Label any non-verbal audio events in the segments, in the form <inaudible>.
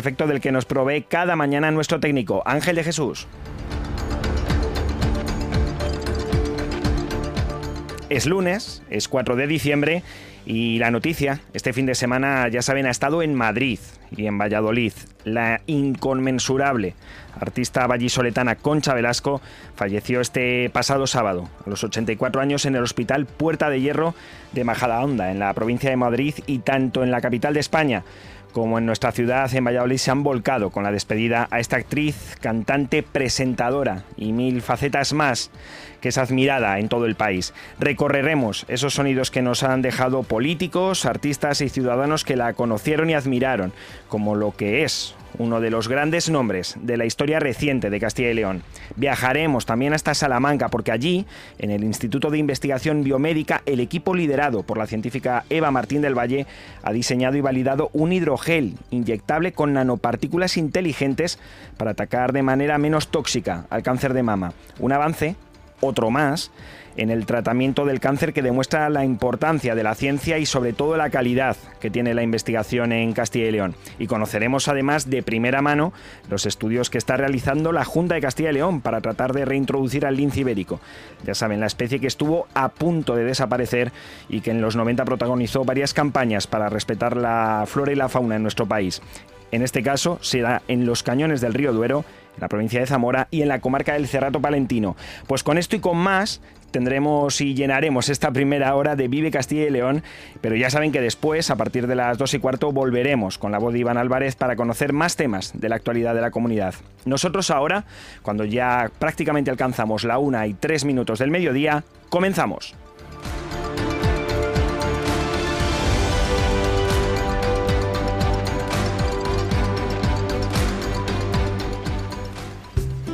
perfecto del que nos provee cada mañana nuestro técnico, Ángel de Jesús. Es lunes, es 4 de diciembre y la noticia, este fin de semana, ya saben, ha estado en Madrid y en Valladolid. La inconmensurable artista vallisoletana Concha Velasco falleció este pasado sábado, a los 84 años, en el Hospital Puerta de Hierro de Majadahonda, en la provincia de Madrid y tanto en la capital de España como en nuestra ciudad, en Valladolid, se han volcado con la despedida a esta actriz, cantante, presentadora y mil facetas más que es admirada en todo el país. Recorreremos esos sonidos que nos han dejado políticos, artistas y ciudadanos que la conocieron y admiraron, como lo que es uno de los grandes nombres de la historia reciente de Castilla y León. Viajaremos también hasta Salamanca porque allí, en el Instituto de Investigación Biomédica, el equipo liderado por la científica Eva Martín del Valle ha diseñado y validado un hidrogel inyectable con nanopartículas inteligentes para atacar de manera menos tóxica al cáncer de mama. Un avance otro más en el tratamiento del cáncer que demuestra la importancia de la ciencia y sobre todo la calidad que tiene la investigación en Castilla y León. Y conoceremos además de primera mano los estudios que está realizando la Junta de Castilla y León para tratar de reintroducir al lince ibérico. Ya saben, la especie que estuvo a punto de desaparecer y que en los 90 protagonizó varias campañas para respetar la flora y la fauna en nuestro país. En este caso será en los cañones del río Duero en la provincia de Zamora y en la comarca del Cerrato Palentino. Pues con esto y con más tendremos y llenaremos esta primera hora de Vive Castilla y León, pero ya saben que después, a partir de las dos y cuarto, volveremos con la voz de Iván Álvarez para conocer más temas de la actualidad de la comunidad. Nosotros ahora, cuando ya prácticamente alcanzamos la una y tres minutos del mediodía, comenzamos.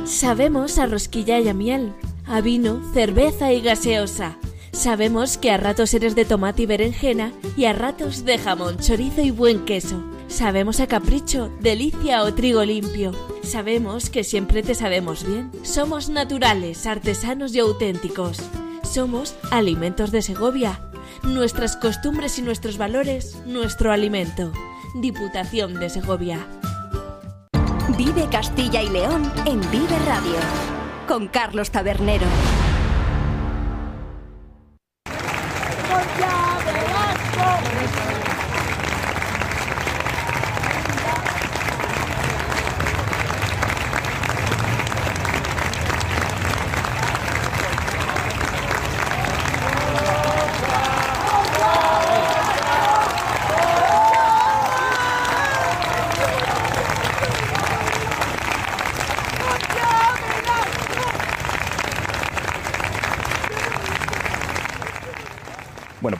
Sabemos a rosquilla y a miel, a vino, cerveza y gaseosa. Sabemos que a ratos eres de tomate y berenjena y a ratos de jamón, chorizo y buen queso. Sabemos a capricho, delicia o trigo limpio. Sabemos que siempre te sabemos bien. Somos naturales, artesanos y auténticos. Somos alimentos de Segovia. Nuestras costumbres y nuestros valores, nuestro alimento. Diputación de Segovia. Vive Castilla y León en Vive Radio con Carlos Tabernero.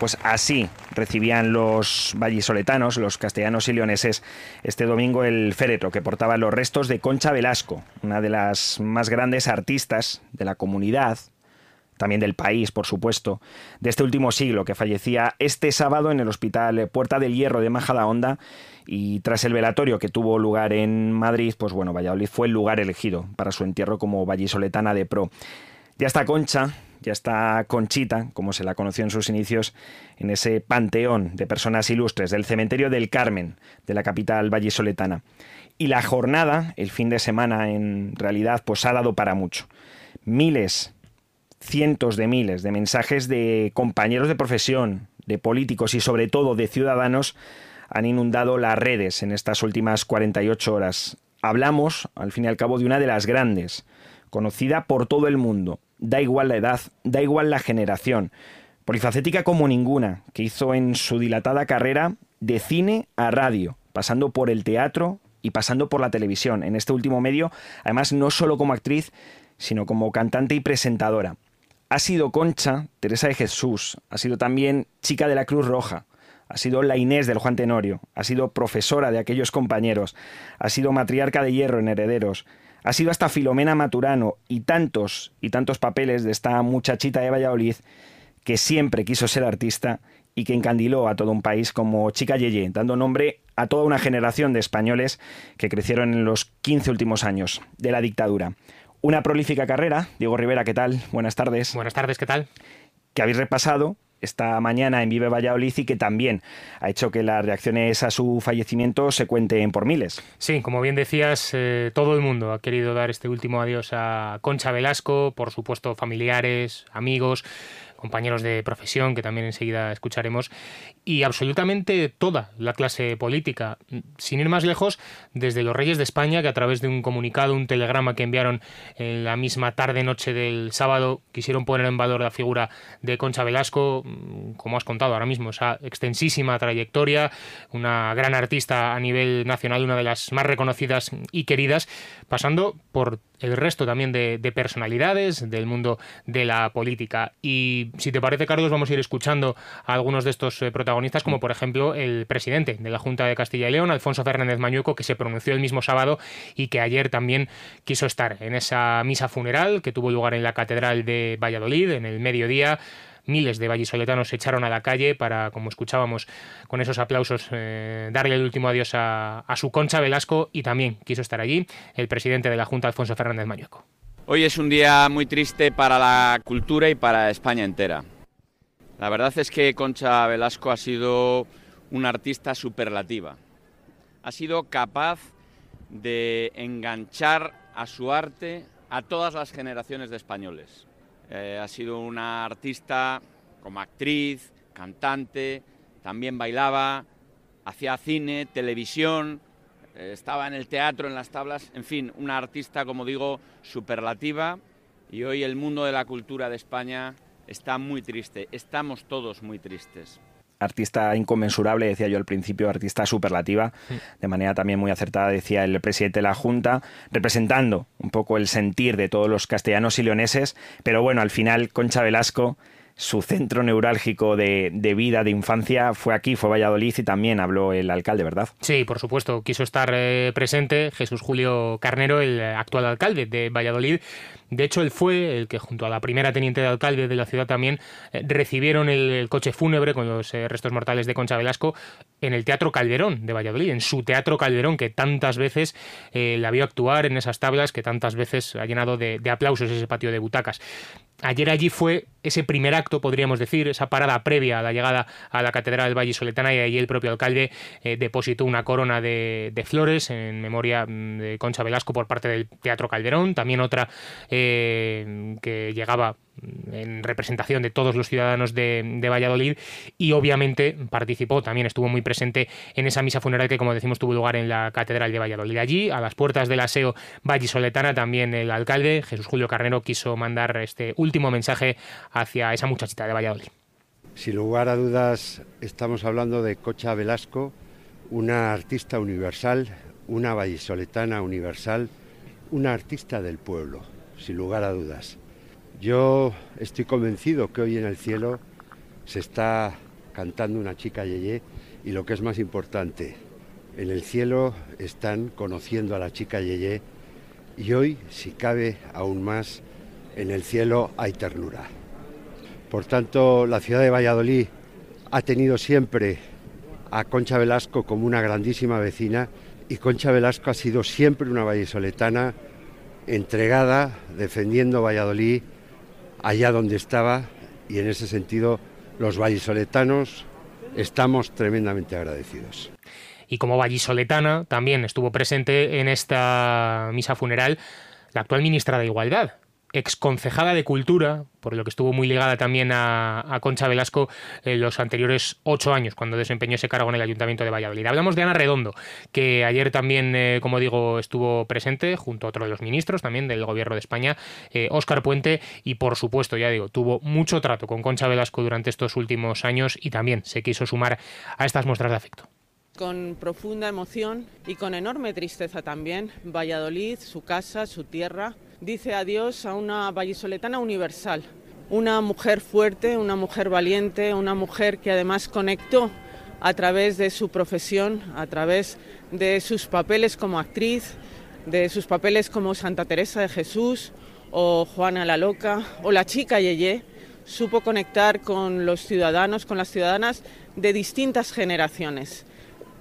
Pues así recibían los vallisoletanos, los castellanos y leoneses, este domingo el féretro que portaba los restos de Concha Velasco, una de las más grandes artistas de la comunidad, también del país, por supuesto, de este último siglo, que fallecía este sábado en el Hospital Puerta del Hierro de Majadahonda y tras el velatorio que tuvo lugar en Madrid, pues bueno, Valladolid fue el lugar elegido para su entierro como vallisoletana de pro. Ya está Concha, ya está Conchita, como se la conoció en sus inicios, en ese panteón de personas ilustres del cementerio del Carmen, de la capital vallisoletana. Y la jornada, el fin de semana, en realidad, pues ha dado para mucho. Miles, cientos de miles de mensajes de compañeros de profesión, de políticos y sobre todo de ciudadanos han inundado las redes en estas últimas 48 horas. Hablamos, al fin y al cabo, de una de las grandes, conocida por todo el mundo, da igual la edad, da igual la generación. Polifacética como ninguna, que hizo en su dilatada carrera de cine a radio, pasando por el teatro y pasando por la televisión. En este último medio, además, no solo como actriz, sino como cantante y presentadora. Ha sido Concha, Teresa de Jesús, ha sido también chica de la Cruz Roja, ha sido la Inés del Juan Tenorio, ha sido profesora de aquellos compañeros, ha sido matriarca de hierro en Herederos, ha sido hasta Filomena Maturano y tantos y tantos papeles de esta muchachita de Valladolid que siempre quiso ser artista y que encandiló a todo un país como Chica Yeye, dando nombre a toda una generación de españoles que crecieron en los 15 últimos años de la dictadura. Una prolífica carrera. Diego Rivera, ¿qué tal? Buenas tardes. Buenas tardes, ¿qué tal? Que habéis repasado esta mañana en Vive Valladolid y que también ha hecho que las reacciones a su fallecimiento se cuenten por miles. Sí, como bien decías, eh, todo el mundo ha querido dar este último adiós a Concha Velasco, por supuesto familiares, amigos, compañeros de profesión, que también enseguida escucharemos, y absolutamente toda la clase política. Sin ir más lejos, desde los Reyes de España, que a través de un comunicado, un telegrama que enviaron en la misma tarde-noche del sábado, quisieron poner en valor la figura de Concha Velasco, mm, como has contado ahora mismo, esa extensísima trayectoria, una gran artista a nivel nacional, una de las más reconocidas y queridas, pasando por el resto también de, personalidades del mundo de la política. Y si te parece, Carlos, vamos a ir escuchando a algunos de estos eh, protagonistas, como por ejemplo el presidente de la Junta de Castilla y León, Alfonso Fernández Mañueco, que se pronunció el mismo sábado y que ayer también quiso estar en esa misa funeral que tuvo lugar en la Catedral de Valladolid en el mediodía miles de vallisoletanos se echaron a la calle para, como escuchábamos con esos aplausos, eh, darle el último adiós a, su Concha Velasco y también quiso estar allí el presidente de la Junta, Alfonso Fernández Mañueco. Hoy es un día muy triste para la cultura y para España entera. La verdad es que Concha Velasco ha sido una artista superlativa. Ha sido capaz de enganchar a su arte a todas las generaciones de españoles. Eh, ha sido una artista como actriz, cantante, también bailaba, hacía cine, televisión, estaba en el teatro, en las tablas, en fin, una artista, como digo, superlativa. Y hoy el mundo de la cultura de España está muy triste, estamos todos muy tristes. Artista inconmensurable, decía yo al principio, artista superlativa, de manera también muy acertada, decía el presidente de la Junta, representando un poco el sentir de todos los castellanos y leoneses, pero bueno, al final Concha Velasco su centro neurálgico de, vida, de infancia, fue aquí, fue Valladolid y también habló el alcalde, ¿verdad? Sí, por supuesto, quiso estar eh, presente Jesús Julio Carnero, el actual alcalde de Valladolid. De hecho, él fue el que junto a la primera teniente de alcalde de la ciudad también eh, recibieron el, coche fúnebre con los eh, restos mortales de Concha Velasco en el Teatro Calderón de Valladolid, en su Teatro Calderón que tantas veces la vio actuar en esas tablas, que tantas veces ha llenado de aplausos ese patio de butacas. Ayer allí fue ese primer acto, podríamos decir, esa parada previa a la llegada a la Catedral del Valle Soletana y allí el propio alcalde eh, depositó una corona de, flores en memoria mm, de Concha Velasco por parte del Teatro Calderón, también otra eh, que llegaba en representación de todos los ciudadanos de, Valladolid y obviamente participó, también estuvo muy presente en esa misa funeral que como decimos tuvo lugar en la Catedral de Valladolid. Allí, a las puertas del aseo vallisoletana, también el alcalde Jesús Julio Carnero quiso mandar este último mensaje hacia esa muchachita de Valladolid. Sin lugar a dudas estamos hablando de Cocha Velasco, una artista universal, una vallisoletana universal, una artista del pueblo, sin lugar a dudas. Yo estoy convencido que hoy en el cielo se está cantando una chica Yeye y lo que es más importante, en el cielo están conociendo a la chica Yeye y hoy, si cabe aún más, en el cielo hay ternura. Por tanto, la ciudad de Valladolid ha tenido siempre a Concha Velasco como una grandísima vecina y Concha Velasco ha sido siempre una vallesoletana entregada, defendiendo Valladolid allá donde estaba y en ese sentido los vallisoletanos estamos tremendamente agradecidos. Y como vallisoletana también estuvo presente en esta misa funeral la actual ministra de Igualdad, exconcejada de Cultura, por lo que estuvo muy ligada también a, Concha Velasco en los anteriores ocho años, cuando desempeñó ese cargo en el Ayuntamiento de Valladolid. Hablamos de Ana Redondo, que ayer también, eh, como digo, estuvo presente, junto a otro de los ministros también del Gobierno de España, Óscar Puente, y por supuesto, ya digo, tuvo mucho trato con Concha Velasco durante estos últimos años y también se quiso sumar a estas muestras de afecto. Con profunda emoción y con enorme tristeza también, Valladolid, su casa, su tierra, dice adiós a una vallisoletana universal, una mujer fuerte, una mujer valiente, una mujer que además conectó a través de su profesión, a través de sus papeles como actriz, de sus papeles como Santa Teresa de Jesús o Juana la Loca o la chica Yeye, supo conectar con los ciudadanos, con las ciudadanas de distintas generaciones.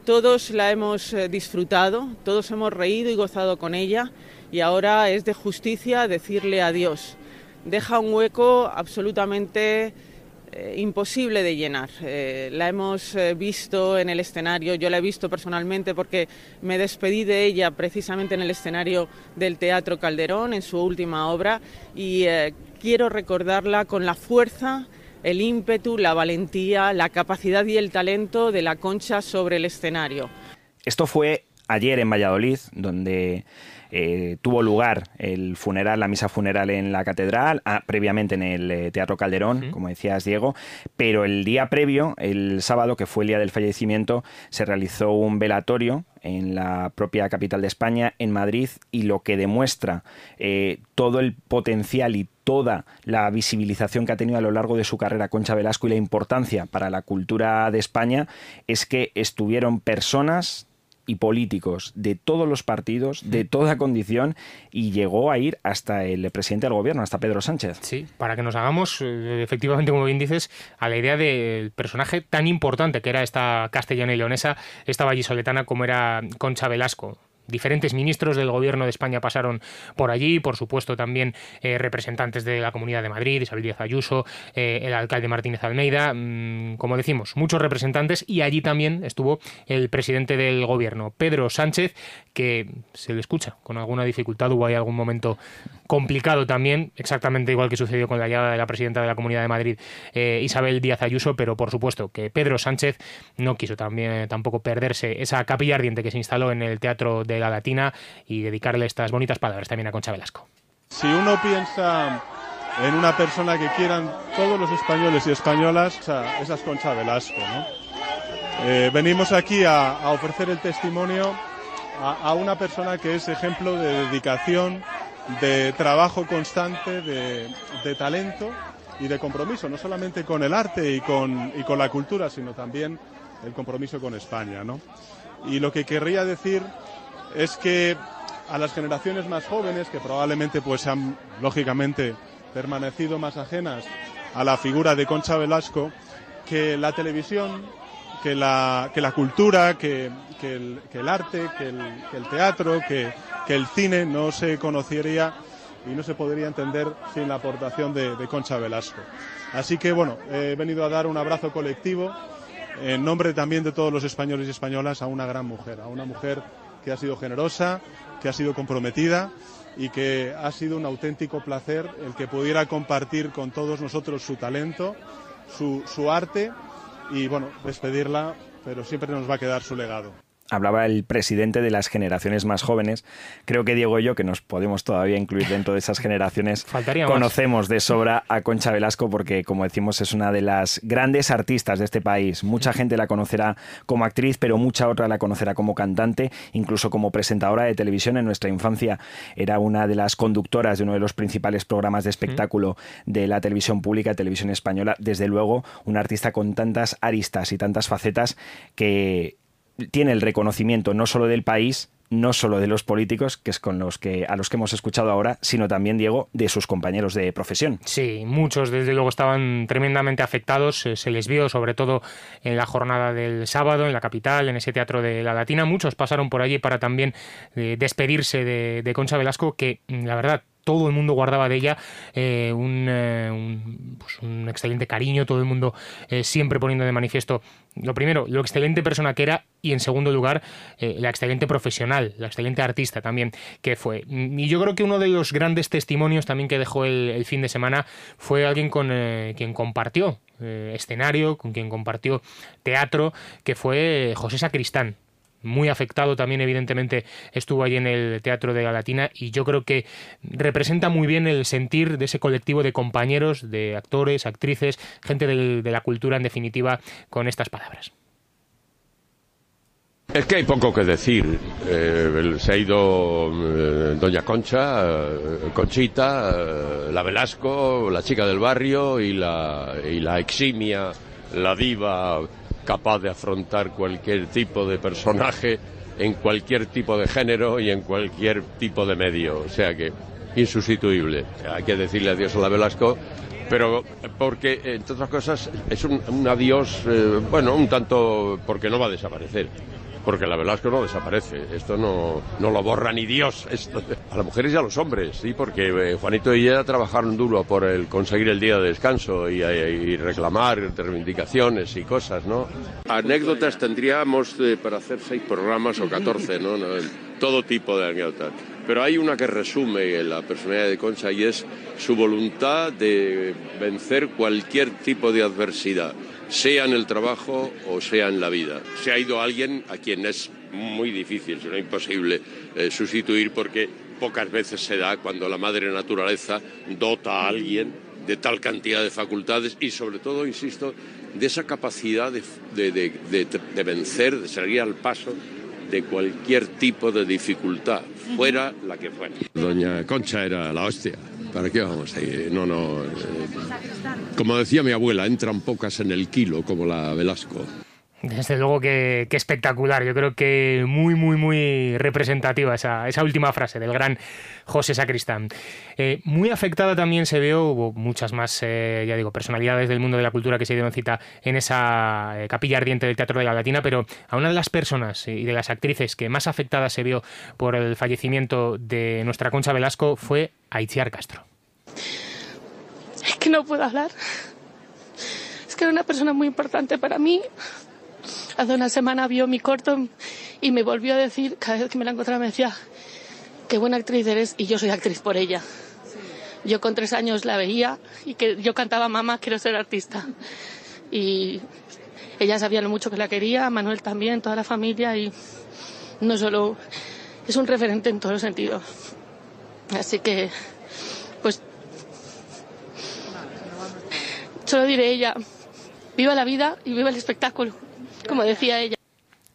Todos la hemos eh, disfrutado, todos hemos reído y gozado con ella y ahora es de justicia decirle adiós. Deja un hueco absolutamente eh, imposible de llenar. Eh, la hemos visto en el escenario, yo la he visto personalmente porque me despedí de ella precisamente en el escenario del Teatro Calderón, en su última obra, y quiero recordarla con la fuerza el ímpetu, la valentía, la capacidad y el talento de la concha sobre el escenario. Esto fue ayer en Valladolid, donde eh, tuvo lugar el funeral, la misa funeral en la catedral, ah, previamente en el eh, Teatro Calderón, como decías Diego, pero el día previo, el sábado, que fue el día del fallecimiento, se realizó un velatorio en la propia capital de España, en Madrid, y lo que demuestra eh, todo el potencial y toda la visibilización que ha tenido a lo largo de su carrera Concha Velasco y la importancia para la cultura de España es que estuvieron personas y políticos de todos los partidos, de toda condición, y llegó a ir hasta el presidente del gobierno, hasta Pedro Sánchez. Sí, para que nos hagamos, eh, efectivamente, como bien dices, a la idea del personaje tan importante que era esta castellana y leonesa, esta vallisoletana como era Concha Velasco diferentes ministros del gobierno de España pasaron por allí, por supuesto también eh, representantes de la Comunidad de Madrid, Isabel Díaz Ayuso, eh, el alcalde Martínez Almeida, mm, como decimos, muchos representantes y allí también estuvo el presidente del gobierno, Pedro Sánchez, que se le escucha con alguna dificultad, hubo ahí algún momento complicado también, exactamente igual que sucedió con la llegada de la presidenta de la Comunidad de Madrid, eh, Isabel Díaz Ayuso, pero por supuesto que Pedro Sánchez no quiso también tampoco perderse esa capilla ardiente que se instaló en el Teatro de la Latina y dedicarle estas bonitas palabras también a Concha Velasco. Si uno piensa en una persona que quieran todos los españoles y españolas, esa es Concha Velasco. Eh, venimos aquí a, ofrecer el testimonio a, una persona que es ejemplo de dedicación, de trabajo constante, de, talento y de compromiso, no solamente con el arte y con, y con la cultura, sino también el compromiso con España. ¿no? Y lo que querría decir es que a las generaciones más jóvenes, que probablemente pues han lógicamente permanecido más ajenas a la figura de Concha Velasco, que la televisión, que la, que la cultura, que, el, arte, que el, teatro, que, el cine no se conocería y no se podría entender sin la aportación de, de Concha Velasco. Así que bueno, he venido a dar un abrazo colectivo en nombre también de todos los españoles y españolas a una gran mujer, a una mujer que ha sido generosa, que ha sido comprometida y que ha sido un auténtico placer el que pudiera compartir con todos nosotros su talento, su, su arte y bueno, despedirla, pero siempre nos va a quedar su legado hablaba el presidente de las generaciones más jóvenes. Creo que Diego y yo, que nos podemos todavía incluir dentro de esas generaciones, <laughs> conocemos de sobra a Concha Velasco porque, como decimos, es una de las grandes artistas de este país. Mucha gente la conocerá como actriz, pero mucha otra la conocerá como cantante, incluso como presentadora de televisión. En nuestra infancia era una de las conductoras de uno de los principales programas de espectáculo de la televisión pública, televisión española. Desde luego, una artista con tantas aristas y tantas facetas que tiene el reconocimiento no solo del país, no solo de los políticos, que es con los que a los que hemos escuchado ahora, sino también Diego de sus compañeros de profesión. Sí, muchos desde luego estaban tremendamente afectados, se les vio sobre todo en la jornada del sábado en la capital, en ese teatro de la Latina, muchos pasaron por allí para también eh, despedirse de, de Concha Velasco, que la verdad todo el mundo guardaba de ella eh, un, pues un, excelente cariño, todo el mundo siempre poniendo de manifiesto lo primero, lo excelente persona que era y en segundo lugar, la excelente profesional, la excelente artista también que fue. Y yo creo que uno de los grandes testimonios también que dejó el, fin de semana fue alguien con quien compartió escenario, con quien compartió teatro, que fue José Sacristán muy afectado también evidentemente estuvo allí en el Teatro de la Latina y yo creo que representa muy bien el sentir de ese colectivo de compañeros, de actores, actrices, gente de la cultura en definitiva con estas palabras. Es que hay poco que decir. Eh, se ha ido eh, Doña Concha, eh, Conchita, la Velasco, la chica del barrio y la, y la eximia, la diva capaz de afrontar cualquier tipo de personaje en cualquier tipo de género y en cualquier tipo de medio. O sea que insustituible. Hay que decirle adiós a la Velasco, pero porque, entre otras cosas, es un, adiós, eh, bueno, un tanto porque no va a desaparecer porque la Velasco no desaparece. Esto no, no lo borra ni Dios. A las mujeres y a los hombres, sí, porque eh, Juanito y ella trabajaron duro por el conseguir el día de descanso y, y reclamar reivindicaciones y cosas, ¿no? Anécdotas tendríamos eh, para hacer seis programas o catorce, ¿no? Todo tipo de anécdotas. Pero hay una que resume la personalidad de Concha y es su voluntad de vencer cualquier tipo de adversidad sea en el trabajo o sea en la vida. Se ha ido alguien a quien es muy difícil, sino imposible eh, sustituir porque pocas veces se da cuando la madre naturaleza dota a alguien de tal cantidad de facultades y sobre todo, insisto, de esa capacidad de, de vencer, de salir al paso de cualquier tipo de dificultad, fuera la que fuera. Doña Concha era la hostia. ¿Para qué vamos a ir? No, no. Eh, como decía mi abuela, entran pocas en el kilo, como la Velasco. Desde luego que, espectacular. Yo creo que muy, muy, muy representativa esa, esa última frase del gran José Sacristán. Eh, muy afectada también se vio, hubo muchas más, eh, ya digo, personalidades del mundo de la cultura que se dieron cita en esa eh, capilla ardiente del Teatro de la Latina, pero a una de las personas y de las actrices que más afectada se vio por el fallecimiento de nuestra Concha Velasco fue Aitziar Castro. Es que no puedo hablar. Es que era una persona muy importante para mí hace una semana vio mi corto y me volvió a decir, cada vez que me la encontraba me decía, qué buena actriz eres y yo soy actriz por ella. Yo con tres años la veía y que yo cantaba mamá, quiero ser artista. Y ella sabía lo mucho que la quería, Manuel también, toda la familia y no solo es un referente en todos los sentidos. Así que, pues, solo diré ella, viva la vida y viva el espectáculo como decía ella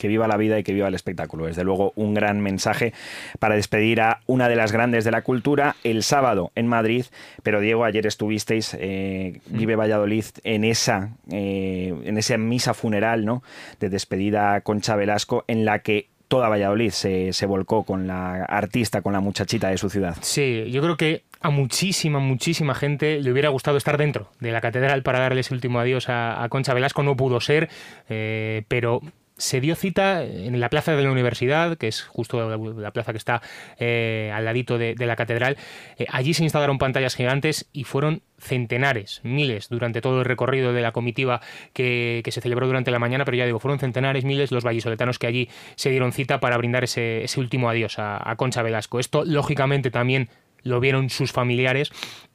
que viva la vida y que viva el espectáculo. Desde luego, un gran mensaje para despedir a una de las grandes de la cultura el sábado en Madrid. Pero Diego, ayer estuvisteis, eh, Vive Valladolid, en esa, eh, en esa misa funeral ¿no? de despedida a Concha Velasco, en la que toda Valladolid se, se volcó con la artista, con la muchachita de su ciudad. Sí, yo creo que a muchísima, muchísima gente le hubiera gustado estar dentro de la catedral para darle ese último adiós a, Concha Velasco. No pudo ser, eh, pero se dio cita en la plaza de la universidad, que es justo la, plaza que está eh, al ladito de, la catedral. Eh, allí se instalaron pantallas gigantes y fueron centenares, miles, durante todo el recorrido de la comitiva que, se celebró durante la mañana, pero ya digo, fueron centenares, miles los vallisoletanos que allí se dieron cita para brindar ese, último adiós a Concha Velasco. Esto, lógicamente, también lo vieron sus familiares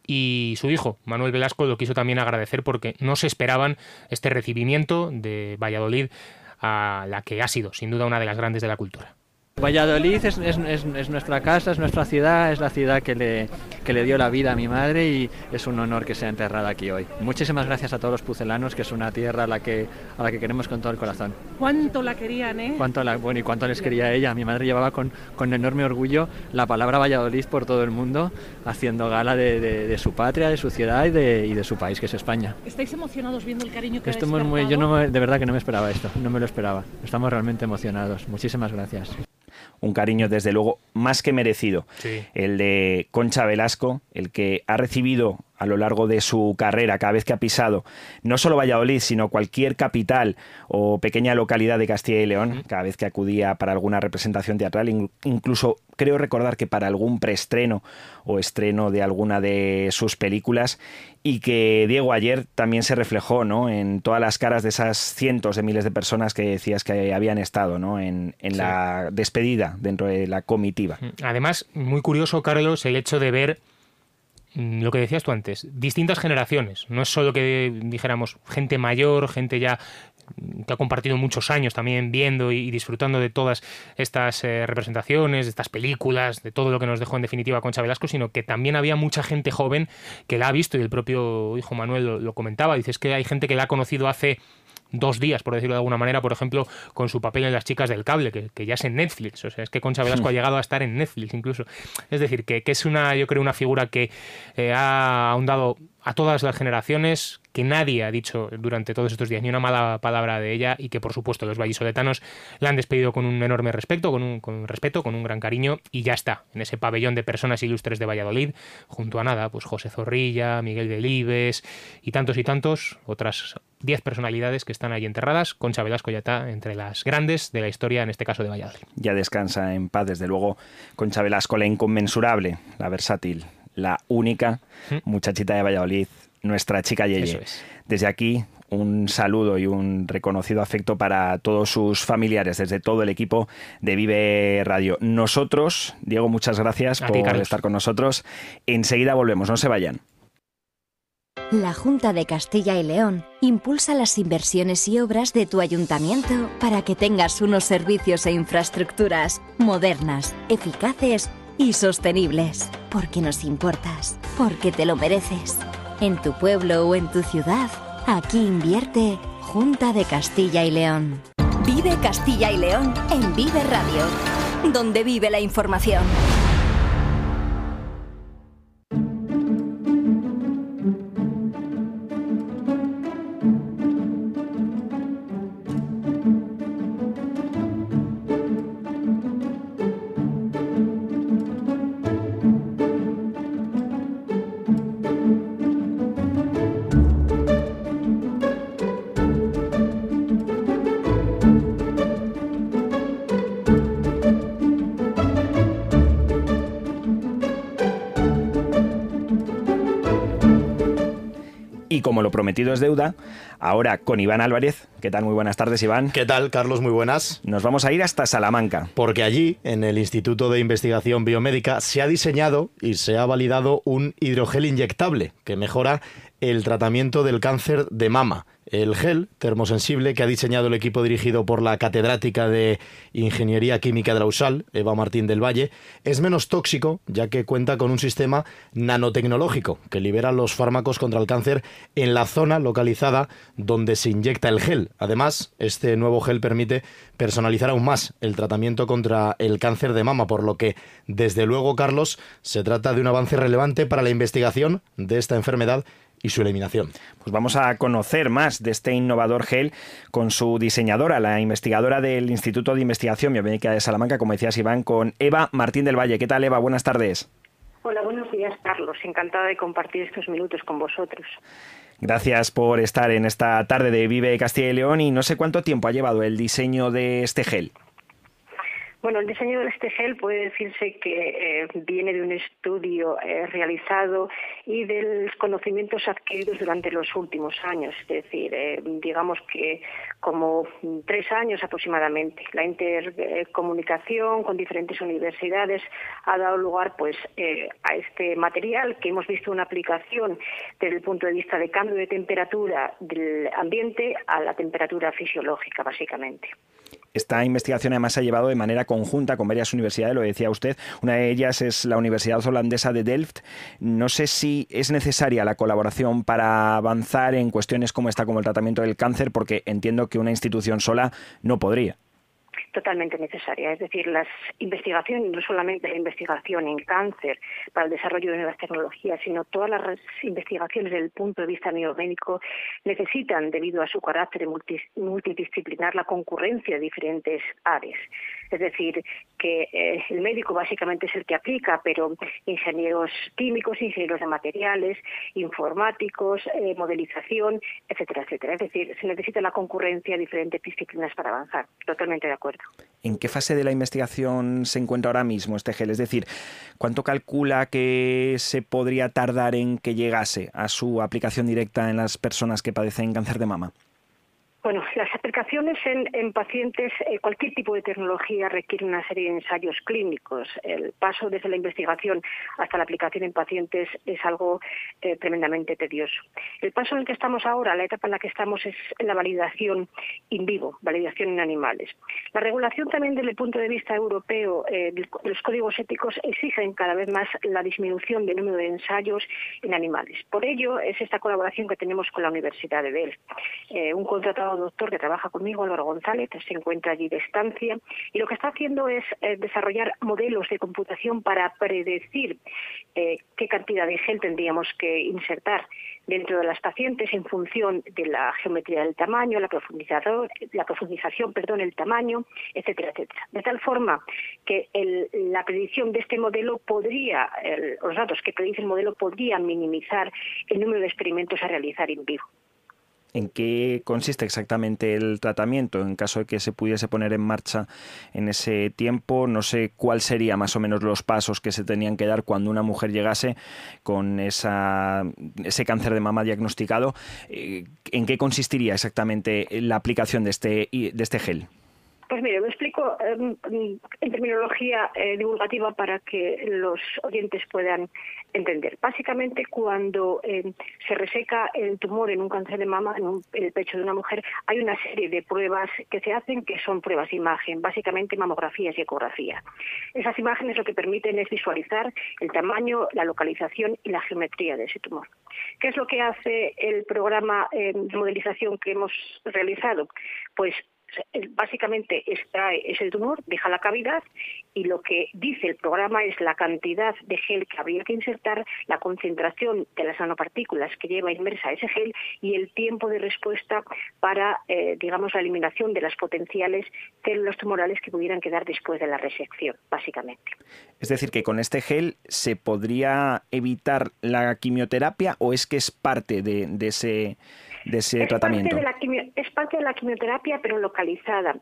y su hijo, Manuel Velasco, lo quiso también agradecer porque no se esperaban este recibimiento de Valladolid a la que ha sido, sin duda, una de las grandes de la cultura. Valladolid es, nuestra casa, es nuestra ciudad, es la ciudad que le, le dio la vida a mi madre y es un honor que sea enterrada aquí hoy. Muchísimas gracias a todos los pucelanos, que es una tierra a la que, a la que queremos con todo el corazón. ¿Cuánto la querían, eh? ¿Cuánto la, bueno, y cuánto les quería ella. Mi madre llevaba con, con enorme orgullo la palabra Valladolid por todo el mundo, haciendo gala de, su patria, de su ciudad y de, y de, su país, que es España. ¿Estáis emocionados viendo el cariño que Estamos muy, Yo no, de verdad que no me esperaba esto, no me lo esperaba. Estamos realmente emocionados. Muchísimas gracias un cariño desde luego más que merecido. El de Concha Velasco, el que ha recibido a lo largo de su carrera, cada vez que ha pisado, no solo Valladolid, sino cualquier capital o pequeña localidad de Castilla y León, cada vez que acudía para alguna representación teatral, incluso creo recordar que para algún preestreno o estreno de alguna de sus películas, y que Diego ayer también se reflejó ¿no? en todas las caras de esas cientos de miles de personas que decías que habían estado ¿no? en, la despedida dentro de la comitiva. Además, muy curioso, Carlos, el hecho de ver Mm, lo que decías tú antes, distintas generaciones. No es solo que dijéramos gente mayor, gente ya que ha compartido muchos años también viendo y disfrutando de todas estas eh, representaciones, de estas películas, de todo lo que nos dejó en definitiva Concha Velasco, sino que también había mucha gente joven que la ha visto y el propio hijo Manuel lo, lo comentaba. Dices que hay gente que la ha conocido hace dos días, por decirlo de alguna manera, por ejemplo, con su papel en Las chicas del cable, que, ya es en Netflix. O sea, es que Concha Velasco ha llegado a estar en Netflix incluso. Es decir, que, es una, yo creo, una figura que eh, ha ahondado a todas las generaciones, que nadie ha dicho durante todos estos días ni una mala palabra de ella y que por supuesto los vallisoletanos la han despedido con un enorme respeto, con un, con respeto, con un gran cariño y ya está, en ese pabellón de personas ilustres de Valladolid, junto a nada, pues José Zorrilla, Miguel Delibes y tantos y tantos, otras diez personalidades que están ahí enterradas. Concha Velasco ya está entre las grandes de la historia, en este caso de Valladolid. Ya descansa en paz, desde luego, Concha Velasco, la inconmensurable, la versátil, la única muchachita de Valladolid, nuestra chica Yeye. Desde aquí, un saludo y un reconocido afecto para todos sus familiares, desde todo el equipo de Vive Radio. Nosotros, Diego, muchas gracias por estar con nosotros. Enseguida volvemos, no se vayan. La Junta de Castilla y León impulsa las inversiones y obras de tu ayuntamiento para que tengas unos servicios e infraestructuras modernas, eficaces y sostenibles, porque nos importas, porque te lo mereces. En tu pueblo o en tu ciudad, aquí invierte Junta de Castilla y León. Vive Castilla y León en Vive Radio, donde vive la información. Como lo prometido es deuda, ahora con Iván Álvarez. ¿Qué tal? Muy buenas tardes, Iván. ¿Qué tal, Carlos? Muy buenas. Nos vamos a ir hasta Salamanca. Porque allí, en el Instituto de Investigación Biomédica, se ha diseñado y se ha validado un hidrogel inyectable que mejora el tratamiento del cáncer de mama. El gel termosensible que ha diseñado el equipo dirigido por la catedrática de Ingeniería Química de la USAL, Eva Martín del Valle, es menos tóxico ya que cuenta con un sistema nanotecnológico que libera los fármacos contra el cáncer en la zona localizada donde se inyecta el gel. Además, este nuevo gel permite personalizar aún más el tratamiento contra el cáncer de mama, por lo que, desde luego, Carlos, se trata de un avance relevante para la investigación de esta enfermedad y su eliminación. Pues vamos a conocer más de este innovador gel con su diseñadora, la investigadora del Instituto de Investigación Biomédica de Salamanca, como decías Iván, con Eva Martín del Valle. ¿Qué tal Eva? Buenas tardes. Hola, buenos días Carlos. Encantada de compartir estos minutos con vosotros. Gracias por estar en esta tarde de Vive Castilla y León y no sé cuánto tiempo ha llevado el diseño de este gel. Bueno, el diseño de este gel puede decirse que eh, viene de un estudio eh, realizado y de los conocimientos adquiridos durante los últimos años, es decir, eh, digamos que como tres años aproximadamente. La intercomunicación con diferentes universidades ha dado lugar pues a este material que hemos visto una aplicación desde el punto de vista de cambio de temperatura del ambiente a la temperatura fisiológica, básicamente. Esta investigación además se ha llevado de manera conjunta con varias universidades, lo decía usted. Una de ellas es la Universidad Holandesa de Delft. No sé si es necesaria la colaboración para avanzar en cuestiones como esta, como el tratamiento del cáncer, porque entiendo que una institución sola no podría. Totalmente necesaria. Es decir, las investigaciones, no solamente la investigación en cáncer para el desarrollo de nuevas tecnologías, sino todas las investigaciones desde el punto de vista biomédico necesitan, debido a su carácter multidisciplinar, la concurrencia de diferentes áreas. Es decir, que eh, el médico básicamente es el que aplica, pero ingenieros químicos, ingenieros de materiales, informáticos, eh, modelización, etcétera, etcétera. Es decir, se necesita la concurrencia de diferentes disciplinas para avanzar. Totalmente de acuerdo. ¿En qué fase de la investigación se encuentra ahora mismo este gel? Es decir, ¿cuánto calcula que se podría tardar en que llegase a su aplicación directa en las personas que padecen cáncer de mama? Bueno, las aplicaciones en, pacientes, eh, cualquier tipo de tecnología requiere una serie de ensayos clínicos. El paso desde la investigación hasta la aplicación en pacientes es algo eh, tremendamente tedioso. El paso en el que estamos ahora, la etapa en la que estamos es la validación in vivo, validación en animales. La regulación también desde el punto de vista europeo, eh, los códigos éticos exigen cada vez más la disminución del número de ensayos en animales. Por ello es esta colaboración que tenemos con la Universidad de Delft. un contratado doctor que trabaja conmigo, Álvaro González, se encuentra allí de estancia y lo que está haciendo es eh, desarrollar modelos de computación para predecir eh, qué cantidad de gel tendríamos que insertar dentro de las pacientes en función de la geometría del tamaño, la, la profundización, perdón, el tamaño, etcétera, etcétera. De tal forma que la predicción de este modelo podría, los datos que predice el modelo podrían minimizar el número de experimentos a realizar en vivo en qué consiste exactamente el tratamiento en caso de que se pudiese poner en marcha en ese tiempo. No sé cuál sería más o menos los pasos que se tenían que dar cuando una mujer llegase con esa, ese cáncer de mama diagnosticado. Eh, ¿En qué consistiría exactamente la aplicación de este, de este gel? Pues mire, lo explico em, en terminología eh, divulgativa para que los oyentes puedan entender. Básicamente, cuando em, se reseca el tumor en un cáncer de mama, en, el pecho de una mujer, hay una serie de pruebas que se hacen que son pruebas de imagen, básicamente mamografías y ecografía. Esas imágenes lo que permiten es visualizar el tamaño, la localización y la geometría de ese tumor. ¿Qué es lo que hace el programa em, de modelización que hemos realizado? Pues básicamente extrae ese tumor, deja la cavidad y lo que dice el programa es la cantidad de gel que habría que insertar, la concentración de las nanopartículas que lleva inmersa ese gel y el tiempo de respuesta para, eh, digamos, la eliminación de las potenciales células tumorales que pudieran quedar después de la resección, básicamente. Es decir, que con este gel se podría evitar la quimioterapia o es que es parte de, ese, de ese es tratamiento. Parte de la es parte de la quimioterapia, pero localizada.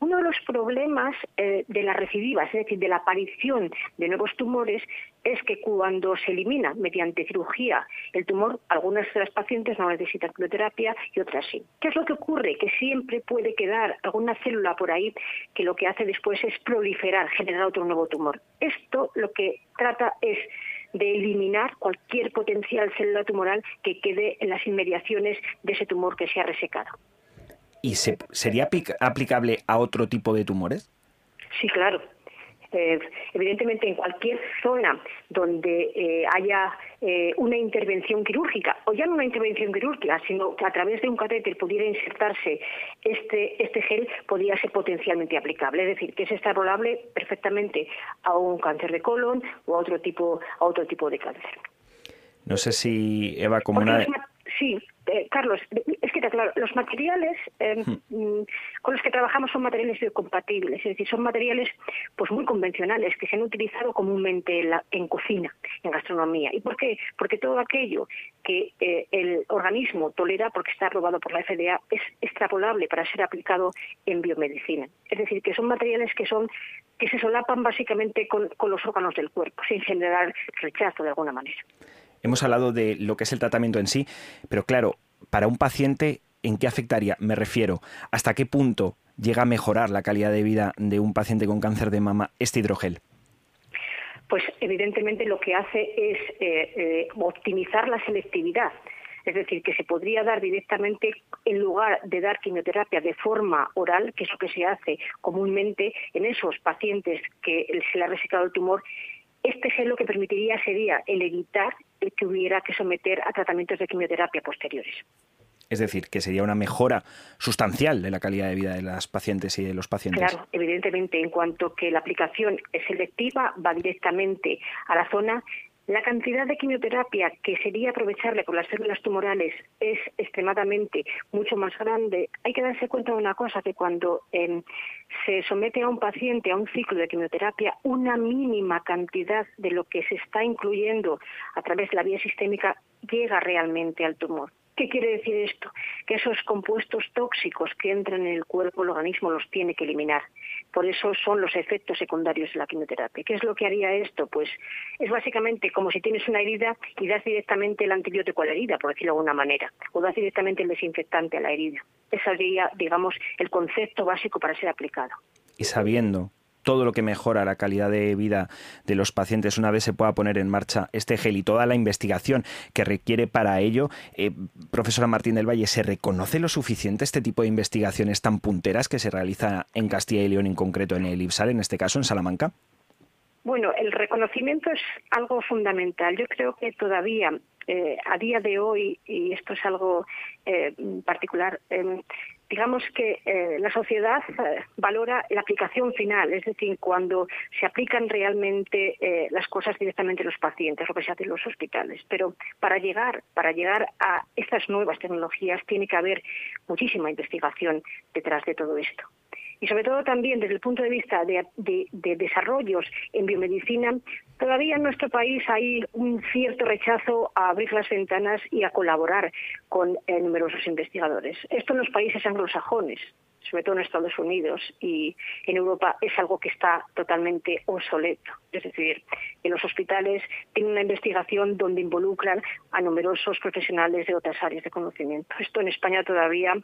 Uno de los problemas eh, de la recidiva, es decir, de la aparición de nuevos tumores, es que cuando se elimina mediante cirugía el tumor, algunas de las pacientes no necesitan quimioterapia y otras sí. ¿Qué es lo que ocurre? Que siempre puede quedar alguna célula por ahí que lo que hace después es proliferar, generar otro nuevo tumor. Esto lo que trata es de eliminar cualquier potencial célula tumoral que quede en las inmediaciones de ese tumor que se ha resecado. ¿Y se, sería aplicable a otro tipo de tumores? Sí, claro. Eh, evidentemente, en cualquier zona donde eh, haya eh, una intervención quirúrgica, o ya no una intervención quirúrgica, sino que a través de un catéter pudiera insertarse este, este gel, podría ser potencialmente aplicable. Es decir, que es extrapolable perfectamente a un cáncer de colon o a otro tipo, a otro tipo de cáncer. No sé si, Eva, como una... Sí, eh, Carlos, es que claro, los materiales eh, hmm. mm, con los que trabajamos son materiales biocompatibles, es decir, son materiales pues muy convencionales que se han utilizado comúnmente en, cocina, en gastronomía. ¿Y por qué? Porque todo aquello que eh, el organismo tolera, porque está aprobado por la FDA, es extrapolable para ser aplicado en biomedicina. Es decir, que son materiales que son que se solapan básicamente con los órganos del cuerpo, sin generar rechazo de alguna manera. Hemos hablado de lo que es el tratamiento en sí, pero claro, para un paciente, ¿en qué afectaría? Me refiero, ¿hasta qué punto llega a mejorar la calidad de vida de un paciente con cáncer de mama este hidrogel? Pues evidentemente lo que hace es eh, eh, optimizar la selectividad. Es decir, que se podría dar directamente, en lugar de dar quimioterapia de forma oral, que es lo que se hace comúnmente en esos pacientes que se le ha resecado el tumor, este gel lo que permitiría sería el evitar que hubiera que someter a tratamientos de quimioterapia posteriores. Es decir, que sería una mejora sustancial de la calidad de vida de las pacientes y de los pacientes. Claro, evidentemente, en cuanto que la aplicación es selectiva, va directamente a la zona la cantidad de quimioterapia que sería aprovechable por las células tumorales es extremadamente mucho más grande. Hay que darse cuenta de una cosa, que cuando em, se somete a un paciente a un ciclo de quimioterapia, una mínima cantidad de lo que se está incluyendo a través de la vía sistémica llega realmente al tumor. ¿Qué quiere decir esto? Que esos compuestos tóxicos que entran en el cuerpo, el organismo los tiene que eliminar. Por eso son los efectos secundarios de la quimioterapia. ¿Qué es lo que haría esto? Pues es básicamente como si tienes una herida y das directamente el antibiótico a la herida, por decirlo de alguna manera, o das directamente el desinfectante a la herida. Ese sería, digamos, el concepto básico para ser aplicado. Y sabiendo todo lo que mejora la calidad de vida de los pacientes una vez se pueda poner en marcha este gel y toda la investigación que requiere para ello. Eh, profesora Martín del Valle, ¿se reconoce lo suficiente este tipo de investigaciones tan punteras que se realiza en Castilla y León, en concreto en el IPSAL, en este caso en Salamanca? Bueno, el reconocimiento es algo fundamental. Yo creo que todavía eh, a día de hoy, y esto es algo eh, particular, em, digamos que eh, la sociedad eh, valora la aplicación final, es decir, cuando se aplican realmente eh, las cosas directamente a los pacientes, lo que se hace en los hospitales. Pero para llegar, para llegar a estas nuevas tecnologías tiene que haber muchísima investigación detrás de todo esto y sobre todo también desde el punto de vista de, desarrollos en biomedicina, todavía en nuestro país hay un cierto rechazo a abrir las ventanas y a colaborar con eh, numerosos investigadores. Esto en los países anglosajones, sobre todo en Estados Unidos y en Europa, es algo que está totalmente obsoleto. Es decir, en los hospitales tienen una investigación donde involucran a numerosos profesionales de otras áreas de conocimiento. Esto en España todavía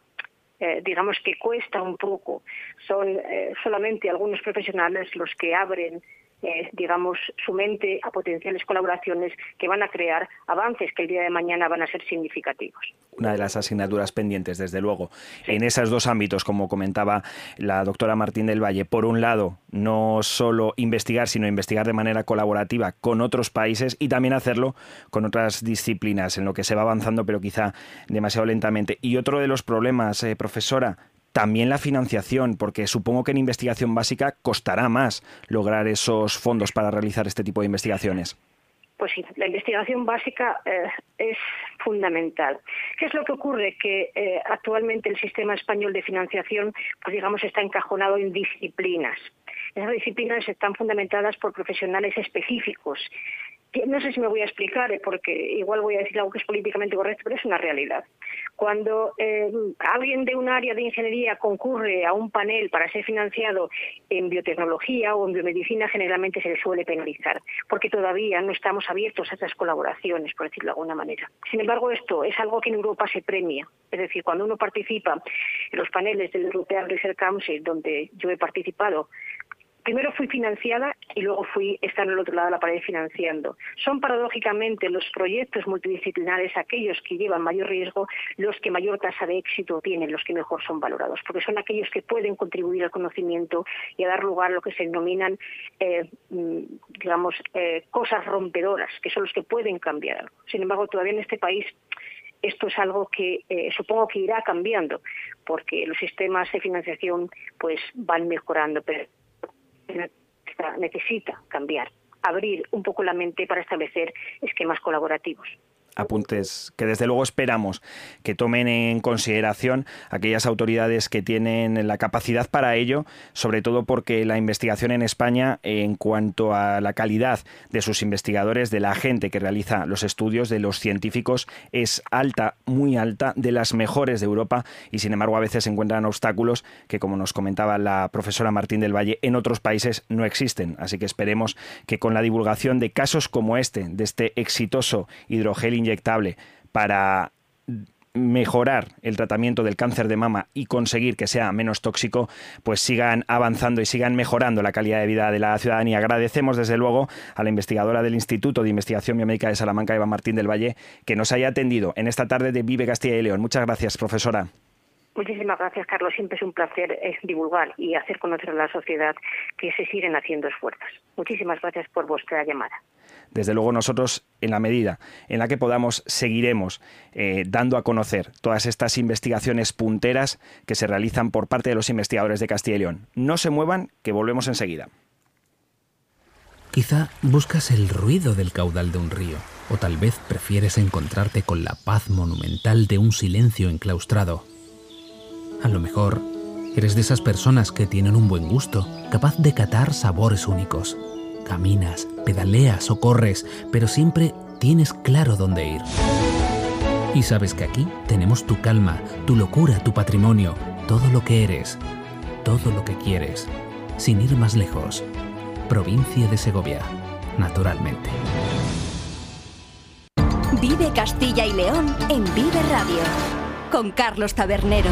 eh, digamos que cuesta un poco. Son eh, solamente algunos profesionales los que abren eh, digamos, su mente a potenciales colaboraciones que van a crear avances que el día de mañana van a ser significativos. Una de las asignaturas pendientes, desde luego, en esos dos ámbitos, como comentaba la doctora Martín del Valle. Por un lado, no solo investigar, sino investigar de manera colaborativa con otros países y también hacerlo con otras disciplinas, en lo que se va avanzando, pero quizá demasiado lentamente. Y otro de los problemas, eh, profesora, también la financiación, porque supongo que en investigación básica costará más lograr esos fondos para realizar este tipo de investigaciones. Pues sí, la investigación básica eh, es fundamental. ¿Qué es lo que ocurre? Que eh, actualmente el sistema español de financiación, pues digamos, está encajonado en disciplinas. Esas disciplinas están fundamentadas por profesionales específicos no sé si me voy a explicar, eh, porque igual voy a decir algo que es políticamente correcto, pero es una realidad. Cuando eh, alguien de un área de ingeniería concurre a un panel para ser financiado en biotecnología o en biomedicina, generalmente se le suele penalizar, porque todavía no estamos abiertos a esas colaboraciones, por decirlo de alguna manera. Sin embargo, esto es algo que en Europa se premia. Es decir, cuando uno participa en los paneles del European Research Council, donde yo he participado, primero fui financiada y luego fui estar en el otro lado de la pared financiando. Son paradójicamente los proyectos multidisciplinares aquellos que llevan mayor riesgo, los que mayor tasa de éxito tienen, los que mejor son valorados, porque son aquellos que pueden contribuir al conocimiento y a dar lugar a lo que se denominan, eh, mm, digamos, eh, cosas rompedoras, que son los que pueden cambiar algo. Sin embargo, todavía en este país esto es algo que eh, supongo que irá cambiando, porque los sistemas de financiación pues van mejorando, pero necesita cambiar, abrir un poco la mente para establecer esquemas colaborativos apuntes que desde luego esperamos que tomen en consideración aquellas autoridades que tienen la capacidad para ello, sobre todo porque la investigación en España en cuanto a la calidad de sus investigadores, de la gente que realiza los estudios, de los científicos, es alta, muy alta, de las mejores de Europa y sin embargo a veces se encuentran obstáculos que como nos comentaba la profesora Martín del Valle, en otros países no existen. Así que esperemos que con la divulgación de casos como este, de este exitoso hidrogel inyectable para mejorar el tratamiento del cáncer de mama y conseguir que sea menos tóxico, pues sigan avanzando y sigan mejorando la calidad de vida de la ciudadanía. Agradecemos desde luego a la investigadora del Instituto de Investigación Biomédica de Salamanca, Eva Martín del Valle, que nos haya atendido en esta tarde de Vive Castilla y León. Muchas gracias, profesora. Muchísimas gracias, Carlos. Siempre es un placer eh, divulgar y hacer conocer a la sociedad que se siguen haciendo esfuerzos. Muchísimas gracias por vuestra llamada. Desde luego nosotros en la medida en la que podamos, seguiremos eh, dando a conocer todas estas investigaciones punteras que se realizan por parte de los investigadores de Castilla y León. No se muevan, que volvemos enseguida. Quizá buscas el ruido del caudal de un río, o tal vez prefieres encontrarte con la paz monumental de un silencio enclaustrado. A lo mejor eres de esas personas que tienen un buen gusto, capaz de catar sabores únicos. Caminas, pedaleas o corres, pero siempre tienes claro dónde ir. Y sabes que aquí tenemos tu calma, tu locura, tu patrimonio, todo lo que eres, todo lo que quieres, sin ir más lejos. Provincia de Segovia, naturalmente. Vive Castilla y León en Vive Radio, con Carlos Tabernero.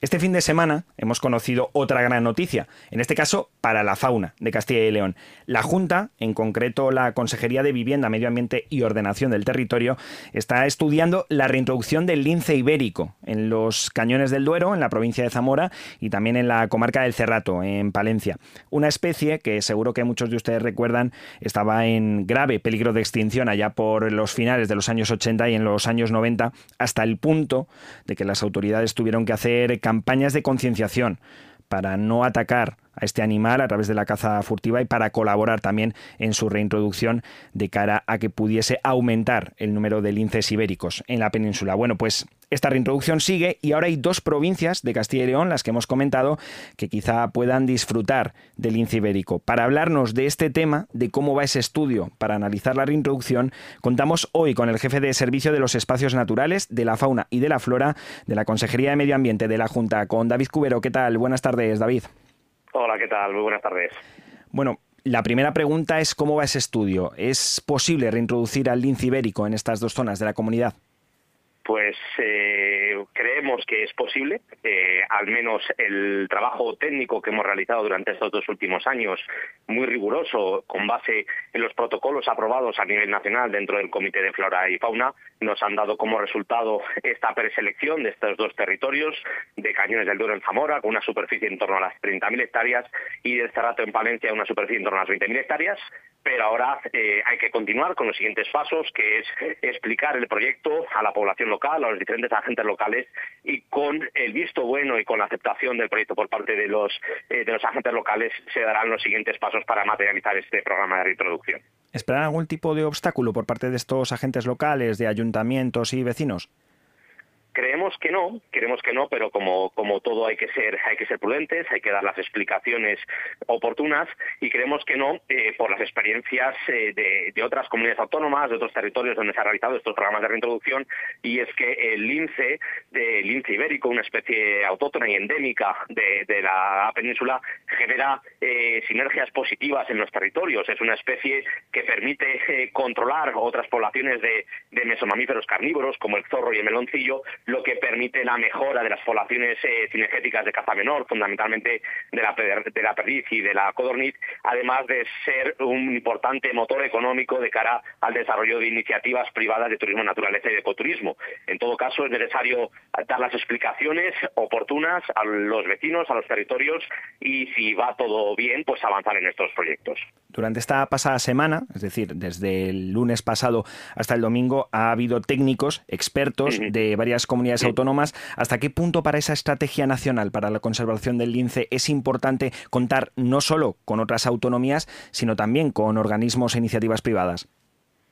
Este fin de semana hemos conocido otra gran noticia, en este caso para la fauna de Castilla y León. La Junta, en concreto la Consejería de Vivienda, Medio Ambiente y Ordenación del Territorio, está estudiando la reintroducción del lince ibérico en los cañones del Duero, en la provincia de Zamora y también en la comarca del Cerrato, en Palencia. Una especie que seguro que muchos de ustedes recuerdan estaba en grave peligro de extinción allá por los finales de los años 80 y en los años 90, hasta el punto de que las autoridades tuvieron que hacer campañas de concienciación para no atacar a este animal a través de la caza furtiva y para colaborar también en su reintroducción de cara a que pudiese aumentar el número de linces ibéricos en la península. Bueno, pues esta reintroducción sigue y ahora hay dos provincias de Castilla y León, las que hemos comentado, que quizá puedan disfrutar del lince ibérico. Para hablarnos de este tema, de cómo va ese estudio para analizar la reintroducción, contamos hoy con el jefe de Servicio de los Espacios Naturales, de la Fauna y de la Flora de la Consejería de Medio Ambiente de la Junta, con David Cubero. ¿Qué tal? Buenas tardes, David. Hola, ¿qué tal? Muy buenas tardes. Bueno, la primera pregunta es cómo va ese estudio. ¿Es posible reintroducir al lince ibérico en estas dos zonas de la comunidad? Pues creemos que es posible, eh, al menos el trabajo técnico que hemos realizado durante estos dos últimos años, muy riguroso, con base en los protocolos aprobados a nivel nacional dentro del Comité de Flora y Fauna, nos han dado como resultado esta preselección de estos dos territorios, de Cañones del Duero en Zamora, con una superficie en torno a las 30.000 hectáreas, y de Cerrato en Palencia, una superficie en torno a las 20.000 hectáreas, pero ahora eh, hay que continuar con los siguientes pasos, que es explicar el proyecto a la población local, a los diferentes agentes locales, y con el visto bueno y con la aceptación del proyecto por parte de los, eh, de los agentes locales se darán los siguientes pasos para materializar este programa de reintroducción. ¿Esperan algún tipo de obstáculo por parte de estos agentes locales, de ayuntamientos y vecinos? Creemos que no, creemos que no, pero como, como todo hay que ser hay que ser prudentes, hay que dar las explicaciones oportunas y creemos que no eh, por las experiencias eh, de, otras comunidades autónomas, de otros territorios donde se han realizado estos programas de reintroducción y es que el lince, el lince ibérico, una especie autóctona y endémica de, la península, genera eh, sinergias positivas en los territorios. Es una especie que permite controlar otras poblaciones de mesomamíferos carnívoros como el zorro y el meloncillo lo que permite la mejora de las poblaciones eh, cinegéticas de caza menor, fundamentalmente de la, de la perdiz y de la codorniz, además de ser un importante motor económico de cara al desarrollo de iniciativas privadas de turismo naturaleza y de ecoturismo. En todo caso, es necesario dar las explicaciones oportunas a los vecinos, a los territorios y si va todo bien, pues avanzar en estos proyectos. Durante esta pasada semana, es decir, desde el lunes pasado hasta el domingo, ha habido técnicos, expertos de varias comunidades autónomas. ¿Hasta qué punto para esa estrategia nacional para la conservación del lince es importante contar no solo con otras autonomías, sino también con organismos e iniciativas privadas?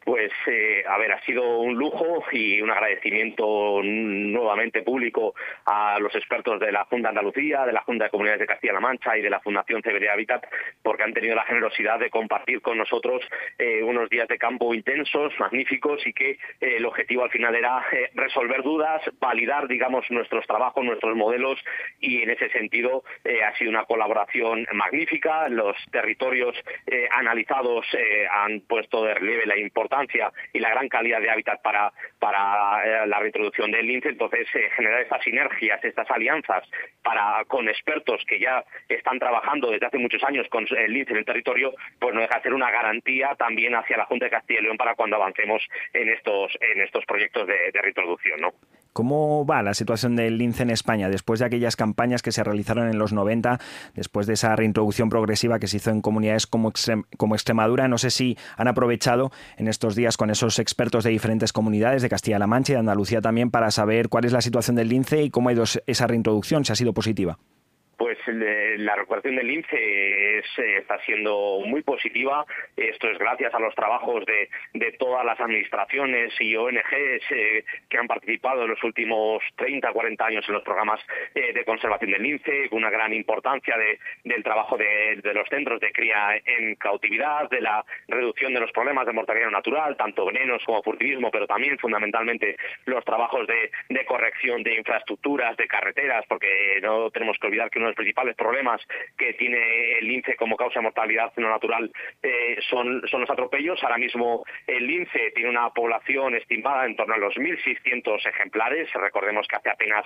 Pues, eh, a ver, ha sido un lujo y un agradecimiento nuevamente público a los expertos de la Junta Andalucía, de la Junta de Comunidades de Castilla-La Mancha y de la Fundación CBD Habitat, porque han tenido la generosidad de compartir con nosotros eh, unos días de campo intensos, magníficos y que eh, el objetivo al final era resolver dudas, validar, digamos, nuestros trabajos, nuestros modelos y en ese sentido ha sido una colaboración magnífica. Los territorios analizados han puesto de relieve la importancia y la gran calidad de hábitat para, para eh, la reintroducción del lince, entonces eh, generar estas sinergias, estas alianzas para con expertos que ya están trabajando desde hace muchos años con el lince en el territorio, pues no deja de ser una garantía también hacia la Junta de Castilla y León para cuando avancemos en estos, en estos proyectos de, de reintroducción. ¿no? ¿Cómo va la situación del lince en España después de aquellas campañas que se realizaron en los 90, después de esa reintroducción progresiva que se hizo en comunidades como, como Extremadura? No sé si han aprovechado en estos días con esos expertos de diferentes comunidades de Castilla-La Mancha y de Andalucía también para saber cuál es la situación del lince y cómo ha ido esa reintroducción, si ha sido positiva. Pues la recuperación del lince eh, está siendo muy positiva. Esto es gracias a los trabajos de, todas las administraciones y ONGs eh, que han participado en los últimos 30, 40 años en los programas eh, de conservación del lince, con una gran importancia del trabajo de, los centros de cría en cautividad, de la reducción de los problemas de mortalidad natural, tanto venenos como furtivismo, pero también fundamentalmente los trabajos de, de corrección de infraestructuras, de carreteras, porque no tenemos que olvidar que los principales problemas que tiene el lince como causa de mortalidad no natural eh, son, son los atropellos. Ahora mismo el lince tiene una población estimada en torno a los 1.600 ejemplares. Recordemos que hace apenas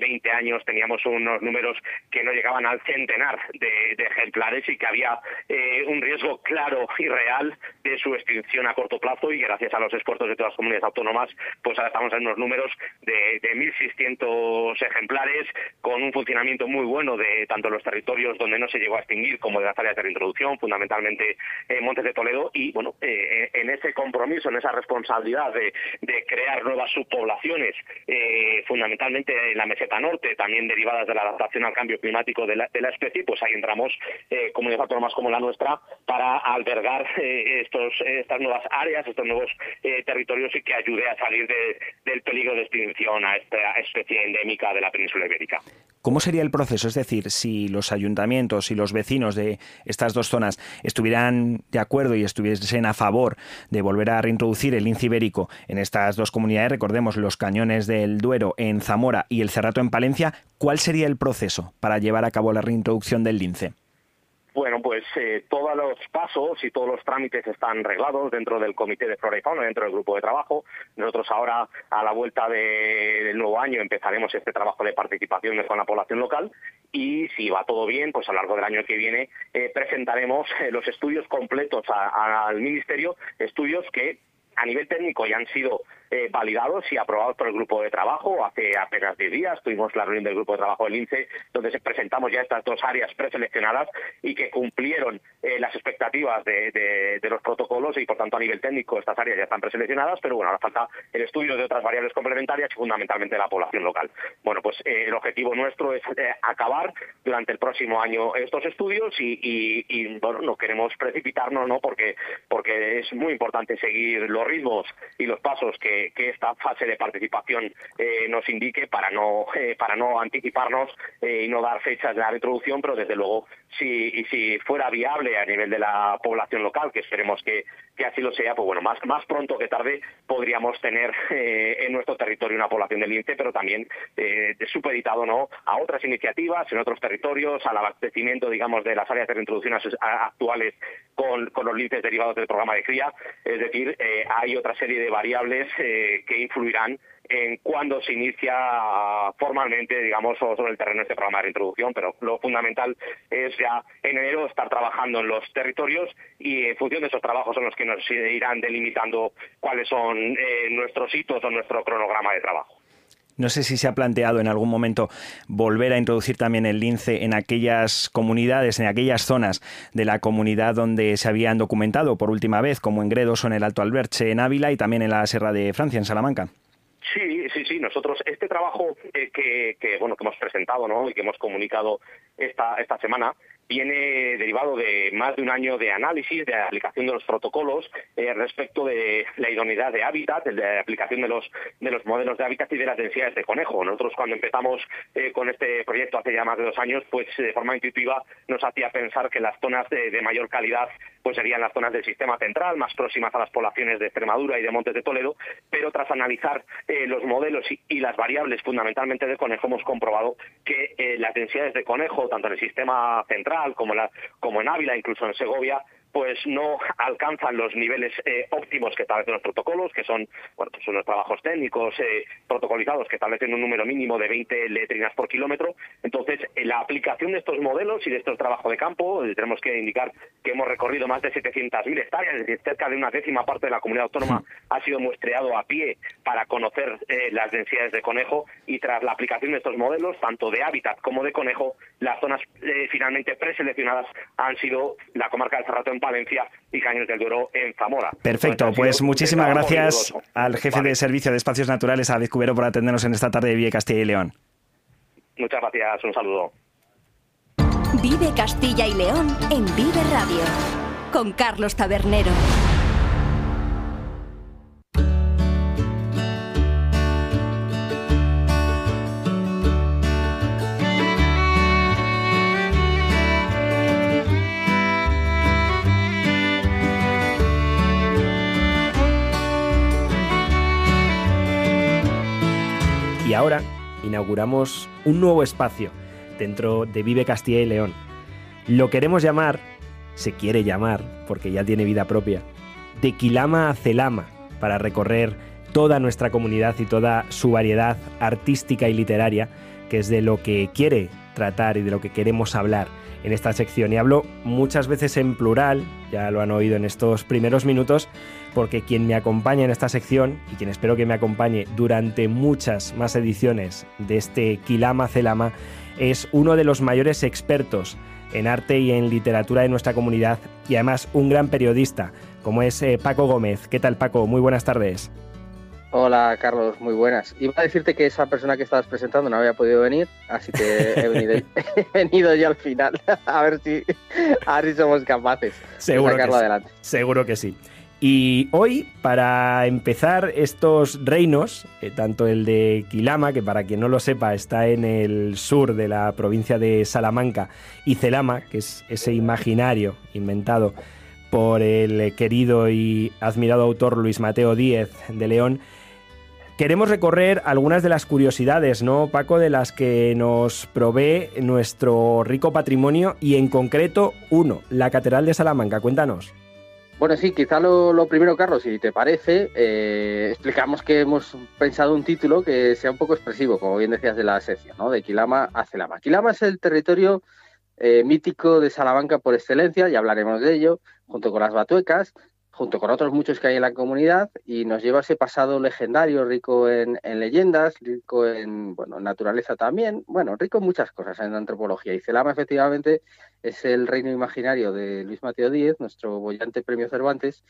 20 eh, años teníamos unos números que no llegaban al centenar de, ejemplares y que había eh, un riesgo claro y real de su extinción a corto plazo y gracias a los esfuerzos de todas las comunidades autónomas, pues ahora estamos en unos números de, de 1.600 ejemplares con un funcionamiento muy bueno de tanto los territorios donde no se llegó a extinguir como de las áreas de reintroducción, fundamentalmente en Montes de Toledo, y bueno, eh, en ese compromiso, en esa responsabilidad de, crear nuevas subpoblaciones, eh, fundamentalmente en la meseta norte, también derivadas de la adaptación al cambio climático de la, especie, pues ahí entramos eh, comunidades autónomas como la nuestra para albergar estos, estas nuevas áreas, estos nuevos territorios y que ayude a salir del peligro de extinción a esta especie endémica de la península ibérica. ¿Cómo sería el proceso? Si los ayuntamientos y los vecinos de estas dos zonas estuvieran de acuerdo y estuviesen a favor de volver a reintroducir el lince ibérico en estas dos comunidades, recordemos los cañones del Duero en Zamora y el Cerrato en Palencia, ¿cuál sería el proceso para llevar a cabo la reintroducción del lince? Bueno, pues eh, todos los pasos y todos los trámites están reglados dentro del Comité de Flora y Fauna, dentro del grupo de trabajo. Nosotros ahora, a la vuelta del nuevo año, empezaremos este trabajo de participación con la población local y si va todo bien, pues a lo largo del año que viene eh, presentaremos eh, los estudios completos al Ministerio, estudios que a nivel técnico ya han sido eh, validados y aprobados por el grupo de trabajo. Hace apenas 10 días tuvimos la reunión del grupo de trabajo del INCE, donde presentamos ya estas dos áreas preseleccionadas y que cumplieron eh, las expectativas de, los protocolos y, por tanto, a nivel técnico estas áreas ya están preseleccionadas, pero bueno, ahora falta el estudio de otras variables complementarias y fundamentalmente de la población local. Bueno, pues eh, el objetivo nuestro es acabar durante el próximo año estos estudios y, bueno, no queremos precipitarnos, ¿no? Porque, porque es muy importante seguir los ritmos y los pasos que que, esta fase de participación eh, nos indique para no, eh, para no anticiparnos eh, y no dar fechas de la reintroducción, pero desde luego si, si fuera viable a nivel de la población local, que esperemos que, que así lo sea, pues bueno, más, más pronto que tarde podríamos tener en nuestro territorio una población de lince, pero también supeditado ¿no? a otras iniciativas en otros territorios, al abastecimiento, digamos, de las áreas de reintroducción actuales con, con los linces derivados del programa de cría. Es decir, hay otra serie de variables que influirán en cuándo se inicia formalmente, digamos, sobre el terreno este programa de reintroducción, pero lo fundamental es ya en enero estar trabajando en los territorios y en función de esos trabajos son los que nos irán delimitando cuáles son eh, nuestros hitos o nuestro cronograma de trabajo. No sé si se ha planteado en algún momento volver a introducir también el lince en aquellas comunidades, en aquellas zonas de la comunidad donde se habían documentado por última vez, como en Gredos o en el Alto Alberche, en Ávila y también en la Sierra de Francia, en Salamanca. Sí, sí, sí. Nosotros este trabajo eh, que, que, bueno que hemos presentado, ¿no? Y que hemos comunicado esta esta semana viene derivado de más de un año de análisis, de aplicación de los protocolos eh, respecto de la idoneidad de hábitat, de la aplicación de los, de los modelos de hábitat y de las densidades de conejo. Nosotros cuando empezamos eh, con este proyecto hace ya más de dos años, pues de forma intuitiva nos hacía pensar que las zonas de, mayor calidad pues serían las zonas del sistema central, más próximas a las poblaciones de Extremadura y de Montes de Toledo, pero tras analizar eh, los modelos y, las variables fundamentalmente de conejo hemos comprobado que las densidades de conejo, tanto en el sistema central como, como en Ávila, incluso en Segovia, pues no alcanzan los niveles eh, óptimos que establecen los protocolos, que son, bueno, pues unos trabajos técnicos eh, protocolizados que establecen un número mínimo de 20 letrinas por kilómetro. Entonces, en la aplicación de estos modelos y de estos trabajos de campo, eh, tenemos que indicar que hemos recorrido más de 700.000 hectáreas, es decir, cerca de una décima parte de la comunidad autónoma ha sido muestreado a pie para conocer las densidades de conejo y tras la aplicación de estos modelos, tanto de hábitat como de conejo, las zonas finalmente preseleccionadas han sido la comarca de Cerrato en Palencia y Caños del Duero en Zamora. Perfecto, pues muchísimas gracias al jefe de Servicio de Espacios Naturales, a Cubero, por atendernos en esta tarde de Vive Castilla y León. Muchas gracias, un saludo. Vive Castilla y León en Vive Radio, con Carlos Tabernero. Ahora inauguramos un nuevo espacio dentro de Vive Castilla y León. Lo queremos llamar, se quiere llamar, porque ya tiene vida propia, de Quilama a Celama, para recorrer toda nuestra comunidad y toda su variedad artística y literaria, que es de lo que quiere tratar y de lo que queremos hablar en esta sección. Y hablo muchas veces en plural, ya lo han oído en estos primeros minutos, porque quien me acompaña en esta sección y quien espero que me acompañe durante muchas más ediciones de este Kilama Celama es uno de los mayores expertos en arte y en literatura de nuestra comunidad y además un gran periodista, como es eh, Paco Gómez. ¿Qué tal Paco? Muy buenas tardes. Hola Carlos, muy buenas. Iba a decirte que esa persona que estabas presentando no había podido venir, así que he venido, <laughs> ya al final, <laughs> a ver si, a somos capaces seguro de sacarlo adelante. Seguro que sí. Y hoy, para empezar estos reinos, eh, tanto el de Quilama, que para quien no lo sepa está en el sur de la provincia de Salamanca, y Celama, que es ese imaginario inventado por el querido y admirado autor Luis Mateo Díez de León, queremos recorrer algunas de las curiosidades, ¿no, Paco? De las que nos provee nuestro rico patrimonio y en concreto uno, la Catedral de Salamanca. Cuéntanos. Bueno, sí, quizá lo, primero, Carlos, si te parece, eh, explicamos que hemos pensado un título que sea un poco expresivo, como bien decías de la sección, ¿no? De Quilama a Celama. Quilama es el territorio eh, mítico de Salamanca por excelencia, ya hablaremos de ello, junto con las batuecas, junto con otros muchos que hay en la comunidad, y nos lleva ese pasado legendario, rico en, leyendas, rico en bueno, naturaleza también, bueno, rico en muchas cosas en antropología. Y Celama efectivamente es el reino imaginario de Luis Mateo Díez, nuestro bollante premio Cervantes,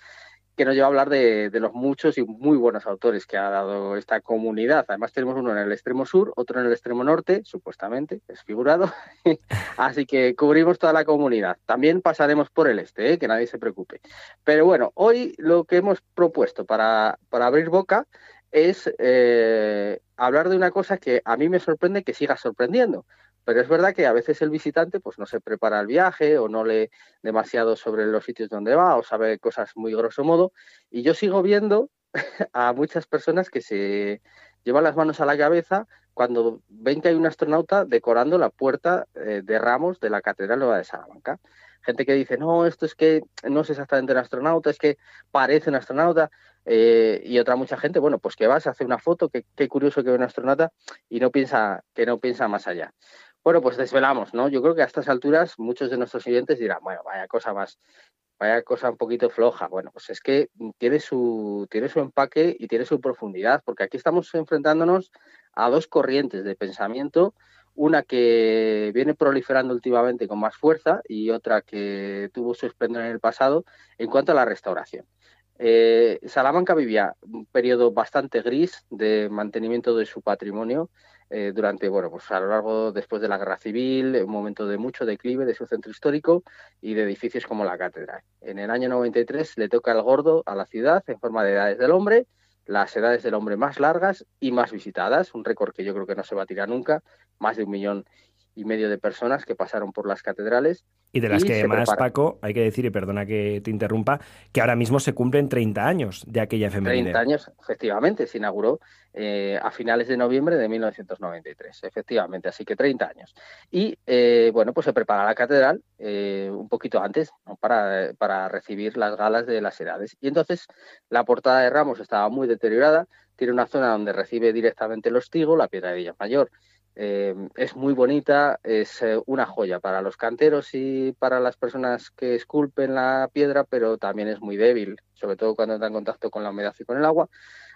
que nos lleva a hablar de, los muchos y muy buenos autores que ha dado esta comunidad. Además tenemos uno en el extremo sur, otro en el extremo norte, supuestamente, es figurado. <laughs> Así que cubrimos toda la comunidad. También pasaremos por el este, ¿eh? que nadie se preocupe. Pero bueno, hoy lo que hemos propuesto para, para abrir boca es eh, hablar de una cosa que a mí me sorprende que siga sorprendiendo. Pero es verdad que a veces el visitante pues no se prepara el viaje o no lee demasiado sobre los sitios donde va o sabe cosas muy grosso modo. Y yo sigo viendo <laughs> a muchas personas que se llevan las manos a la cabeza cuando ven que hay un astronauta decorando la puerta eh, de ramos de la Catedral Nueva de Salamanca. Gente que dice, no, esto es que no es exactamente un astronauta, es que parece un astronauta. Eh, y otra mucha gente, bueno, pues que vas, hace una foto, qué curioso que ve un astronauta y no piensa, que no piensa más allá. Bueno, pues desvelamos, ¿no? Yo creo que a estas alturas muchos de nuestros oyentes dirán, bueno, vaya cosa más, vaya cosa un poquito floja. Bueno, pues es que tiene su, tiene su empaque y tiene su profundidad, porque aquí estamos enfrentándonos a dos corrientes de pensamiento, una que viene proliferando últimamente con más fuerza y otra que tuvo su esplendor en el pasado en cuanto a la restauración. Eh, Salamanca vivía un periodo bastante gris de mantenimiento de su patrimonio eh, durante, bueno, pues a lo largo después de la guerra civil, un momento de mucho declive de su centro histórico y de edificios como la catedral. En el año 93 le toca el gordo a la ciudad en forma de edades del hombre, las edades del hombre más largas y más visitadas, un récord que yo creo que no se tirar nunca, más de un millón y medio de personas que pasaron por las catedrales. Y de las que además, Paco, hay que decir, y perdona que te interrumpa, que ahora mismo se cumplen 30 años de aquella efeméride. 30 años, efectivamente, se inauguró eh, a finales de noviembre de 1993, efectivamente, así que 30 años. Y eh, bueno, pues se prepara la catedral eh, un poquito antes para, para recibir las galas de las edades. Y entonces la portada de Ramos estaba muy deteriorada, tiene una zona donde recibe directamente el hostigo, la piedra de Villa Mayor eh, es muy bonita, es eh, una joya para los canteros y para las personas que esculpen la piedra, pero también es muy débil, sobre todo cuando entra en contacto con la humedad y con el agua.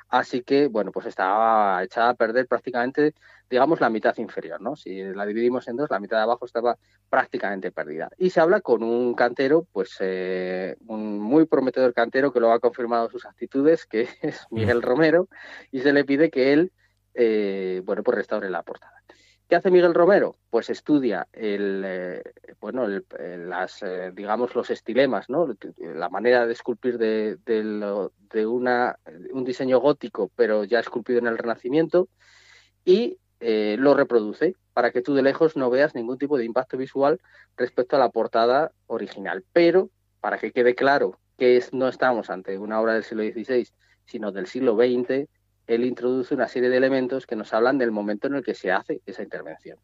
Así que, bueno, pues estaba echada a perder prácticamente, digamos, la mitad inferior, ¿no? Si la dividimos en dos, la mitad de abajo estaba prácticamente perdida. Y se habla con un cantero, pues eh, un muy prometedor cantero que lo ha confirmado sus actitudes, que <laughs> es Miguel Romero, y se le pide que él, bueno, pues restaure la portada. ¿Qué hace Miguel Romero? Pues estudia eh, bueno, las, eh, digamos, los estilemas, la manera de esculpir de, un diseño gótico, pero ya esculpido en el Renacimiento, y eh, lo reproduce para que tú de lejos no veas ningún tipo de impacto visual respecto a la portada original. Pero, para que quede claro que no estamos ante una obra del siglo XVI, sino del siglo XX, él introduce una serie de elementos que nos hablan del momento en el que se hace esa intervención.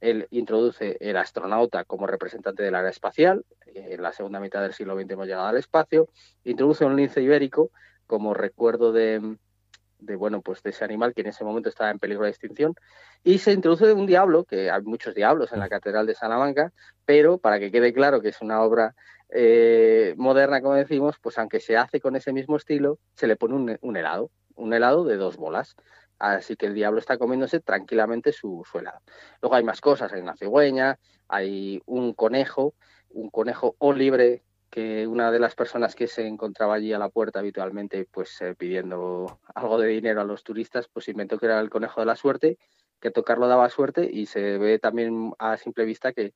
Él introduce el astronauta como representante del área espacial, en la segunda mitad del siglo XX hemos llegado al espacio, introduce un lince ibérico como recuerdo de, bueno, pues de ese animal que en ese momento estaba en peligro de extinción, y se introduce un diablo, que hay muchos diablos en la Catedral de Salamanca, pero para que quede claro que es una obra eh, moderna, como decimos, pues aunque se hace con ese mismo estilo, se le pone un helado, un helado de dos bolas. Así que el diablo está comiéndose tranquilamente su, helado. Luego hay más cosas, hay una cigüeña, hay un conejo, un conejo o libre que una de las personas que se encontraba allí a la puerta habitualmente, pues eh, pidiendo algo de dinero a los turistas, pues inventó que era el conejo de la suerte, que tocarlo daba suerte y se ve también a simple vista que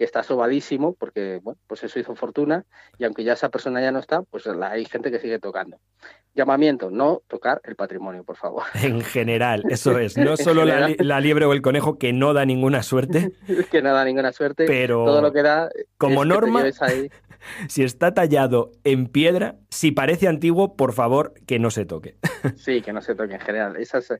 que está sobadísimo porque, bueno, pues eso hizo fortuna y aunque ya esa persona ya no está, pues hay gente que sigue tocando. Llamamiento, no tocar el patrimonio, por favor. <laughs> En general, eso es. No <laughs> solo la, liebre o el conejo que no da ninguna suerte. <laughs> que no da ninguna suerte. Pero todo lo que da. Como norma, <laughs> si está tallado en piedra, si parece antiguo, por favor, que no se toque. <laughs> sí, que no se toque en general. Esa es,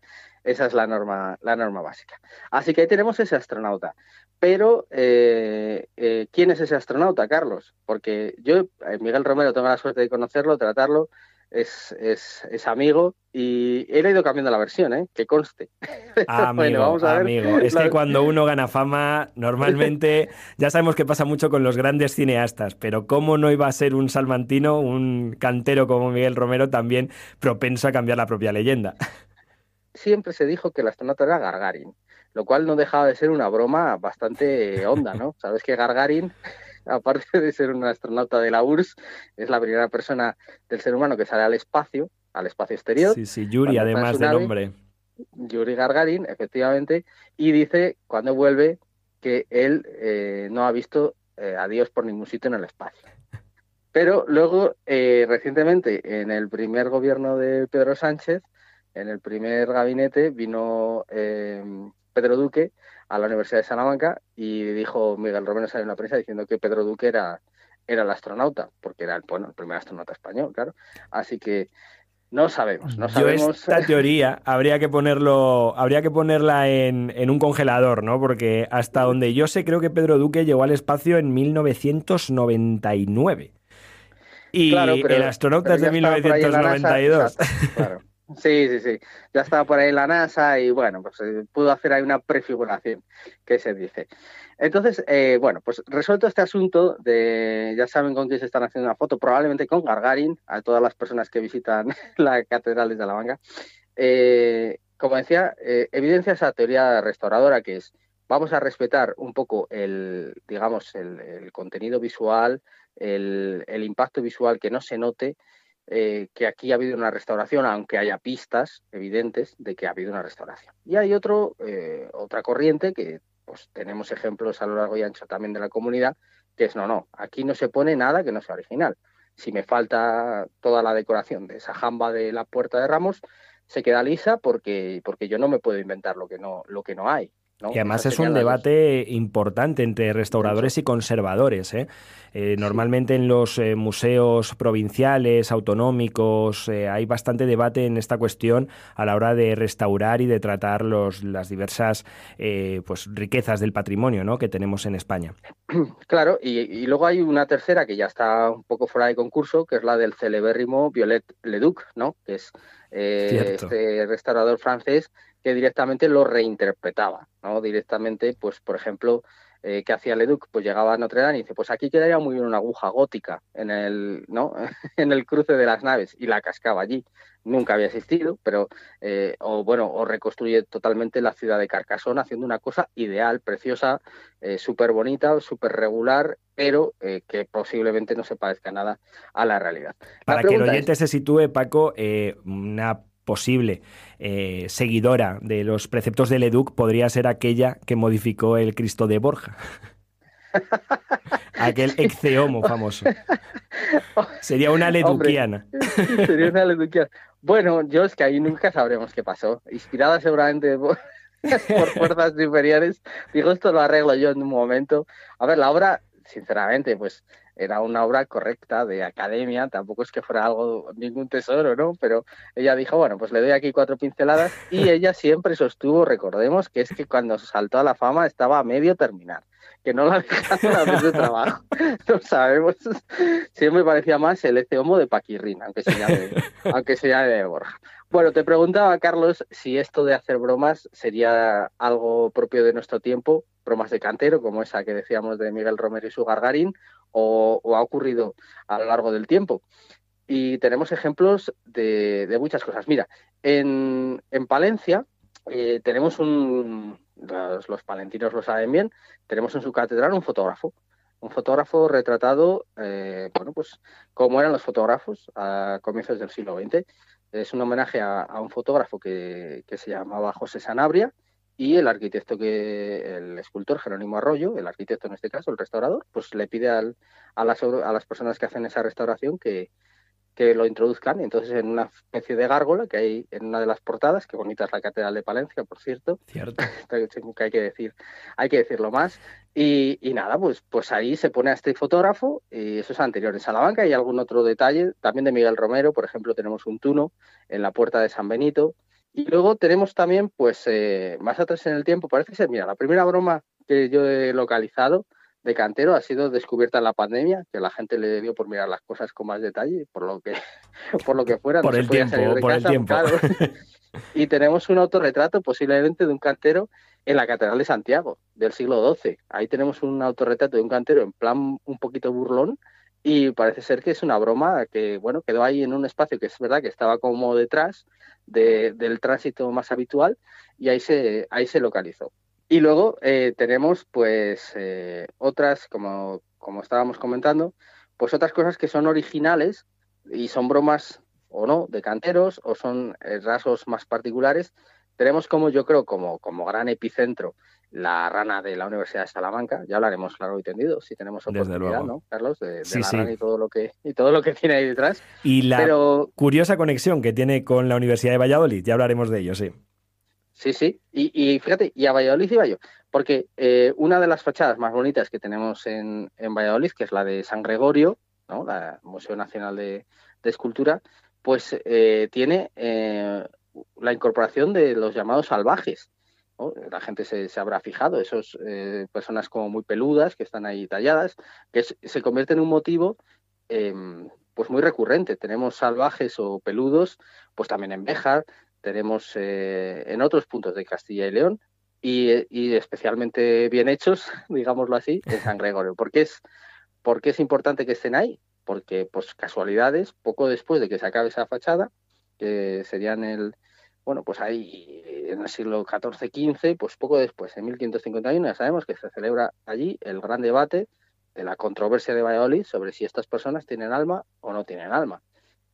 esa es la norma, la norma básica. Así que ahí tenemos ese astronauta. Pero, eh, eh, ¿quién es ese astronauta, Carlos? Porque yo, eh, Miguel Romero, tengo la suerte de conocerlo, tratarlo, es, es, amigo y él ha ido cambiando la versión, ¿eh? que conste. <laughs> Amigo, vamos a amigo. Es que cuando uno gana fama, normalmente ya sabemos que pasa mucho con los grandes cineastas, pero ¿cómo no iba a ser un salmantino, un cantero como Miguel Romero, también propenso a cambiar la propia leyenda? Siempre se dijo que el astronauta era Gargarin lo cual no dejaba de ser una broma bastante <laughs> honda, ¿no? Sabes que Gargarin, aparte <laughs> de ser un astronauta de la URSS, es la primera persona del ser humano que sale al espacio, al espacio exterior. Sí, sí, Yuri, además del nombre. Yuri Gargarin, efectivamente, y dice cuando vuelve que él eh, no ha visto eh, a Dios por ningún sitio en el espacio. <laughs> Pero luego, eh, recientemente, en el primer gobierno de Pedro Sánchez, en el primer gabinete, vino Pedro Duque a la Universidad de Salamanca y dijo Miguel Romero salió en la prensa diciendo que Pedro Duque era, era el astronauta, porque era el, bueno, el primer astronauta español, claro. Así que no sabemos, no sabemos. esta <laughs> teoría habría que ponerlo, habría que ponerla en, en, un congelador, ¿no? Porque hasta donde yo sé, creo que Pedro Duque llegó al espacio en 1999. Y el astronauta es de 1992. claro. Sí, sí, sí. Ya estaba por ahí la NASA y bueno, pues eh, pudo hacer ahí una prefiguración, que se dice. Entonces, eh, bueno, pues resuelto este asunto de, ya saben con quién se están haciendo una foto, probablemente con Gargarin, a todas las personas que visitan <laughs> la Catedral de Salamanca. Eh, como decía, evidencia esa teoría restauradora que es, vamos a respetar un poco el, digamos, el, contenido visual, el, el impacto visual que no se note, eh, que aquí ha habido una restauración, aunque haya pistas evidentes de que ha habido una restauración. Y hay otro, eh, otra corriente que pues, tenemos ejemplos a lo largo y ancho también de la comunidad, que es no, no, aquí no se pone nada que no sea original. Si me falta toda la decoración de esa jamba de la puerta de Ramos, se queda lisa porque, porque yo no me puedo inventar lo que no, lo que no hay. Y además es un debate importante entre restauradores y conservadores. ¿eh? Eh, normalmente en los eh, museos provinciales, autonómicos, hay bastante debate en esta cuestión a la hora de restaurar y de tratar los, las diversas pues, riquezas del patrimonio ¿no? que tenemos en España. <clears throat> Claro, y, luego hay una tercera que ya está un poco fuera de concurso, que es la del celebérrimo Violet Leduc, ¿no? que es este restaurador francés que directamente lo reinterpretaba, ¿no? Directamente, pues, por ejemplo, eh, ¿qué hacía Leduc? Pues llegaba a Notre Dame y dice, pues aquí quedaría muy bien una aguja gótica en el, ¿no? <laughs> en el cruce de las naves y la cascaba allí. Nunca había existido, pero, eh, o bueno, o reconstruye totalmente la ciudad de Carcassonne haciendo una cosa ideal, preciosa, eh, súper bonita, súper regular, pero eh, que posiblemente no se parezca nada a la realidad. Para que el oyente se sitúe, Paco, una posible eh, seguidora de los preceptos de Leduc podría ser aquella que modificó el Cristo de Borja. <laughs> Aquel exceomo famoso. Sería una leduquiana. sería una leduquiana. Bueno, yo es que ahí nunca sabremos qué pasó. Inspirada seguramente por, <laughs> por fuerzas superiores. Digo, esto lo arreglo yo en un momento. A ver, la obra, sinceramente, pues era una obra correcta de academia, tampoco es que fuera algo, ningún tesoro, ¿no? Pero ella dijo, bueno, pues le doy aquí cuatro pinceladas y <laughs> ella siempre sostuvo, recordemos, que es que cuando saltó a la fama estaba a medio terminar, que no la <laughs> dejaron a de trabajo, <laughs> no sabemos, siempre parecía más el homo de Paquirrin, aunque se llame, aunque se llame de Borja. Bueno, te preguntaba, Carlos, si esto de hacer bromas sería algo propio de nuestro tiempo, bromas de cantero, como esa que decíamos de Miguel Romero y su Gargarín, o, ha ocurrido a lo largo del tiempo. Y tenemos ejemplos de, muchas cosas. Mira, en, Palencia eh, tenemos un, los, palentinos lo saben bien, tenemos en su catedral un fotógrafo, un fotógrafo retratado, eh, bueno, pues como eran los fotógrafos a comienzos del siglo XX. Es un homenaje a, un fotógrafo que, que, se llamaba José Sanabria y el arquitecto que, el escultor Jerónimo Arroyo, el arquitecto en este caso, el restaurador, pues le pide al, a, las, a las personas que hacen esa restauración que, que lo introduzcan. Entonces, en una especie de gárgola que hay en una de las portadas, que bonita es la Catedral de Palencia, por cierto. Cierto. <laughs> que hay que decir, hay que decirlo más. Y, y, nada, pues, pues ahí se pone a este fotógrafo, y eso es anterior en Salamanca, y algún otro detalle, también de Miguel Romero, por ejemplo, tenemos un tuno en la puerta de San Benito, y luego tenemos también, pues, eh, más atrás en el tiempo, parece ser, mira, la primera broma que yo he localizado de cantero ha sido descubierta en la pandemia, que la gente le dio por mirar las cosas con más detalle, por lo que, <laughs> por lo que fuera. Por el tiempo, por el tiempo. y tenemos un autorretrato posiblemente de un cantero en la Catedral de Santiago del siglo XII. Ahí tenemos un autorretrato de un cantero en plan un poquito burlón y parece ser que es una broma que, bueno, quedó ahí en un espacio que es verdad que estaba como detrás del tránsito más habitual y ahí se, ahí se localizó. Y luego eh, tenemos pues eh, otras, como, como estábamos comentando, pues otras cosas que son originales y son bromas o no de canteros o son eh, rasgos más particulares. Tenemos como yo creo como, como gran epicentro la rana de la Universidad de Salamanca. Ya hablaremos claro y tendido si tenemos oportunidad, ¿no, Carlos? De, la rana y todo lo que y todo lo que tiene ahí detrás. Y la curiosa conexión que tiene con la Universidad de Valladolid, ya hablaremos de ello, sí. Sí, sí. Y, fíjate, y a Valladolid iba yo, porque eh, una de las fachadas más bonitas que tenemos en, en, Valladolid, que es la de San Gregorio, ¿no? La Museo Nacional de, Escultura, pues eh, tiene eh, la incorporación de los llamados salvajes la gente se, habrá fijado, esas eh, personas como muy peludas que están ahí talladas, que se convierte en un motivo em, pues muy recurrente. Tenemos salvajes o peludos, pues también en Béjar, tenemos eh, en otros puntos de Castilla y León, y, especialmente bien hechos, <laughs> digámoslo así, en San Gregorio. ¿Por qué es, por qué es importante que estén ahí? Porque, pues casualidades, poco después de que se acabe esa fachada, que serían el, bueno, pues ahí en el siglo XIV-XV, pues poco después, en 1551, ya sabemos que se celebra allí el gran debate de la controversia de Valladolid sobre si estas personas tienen alma o no tienen alma.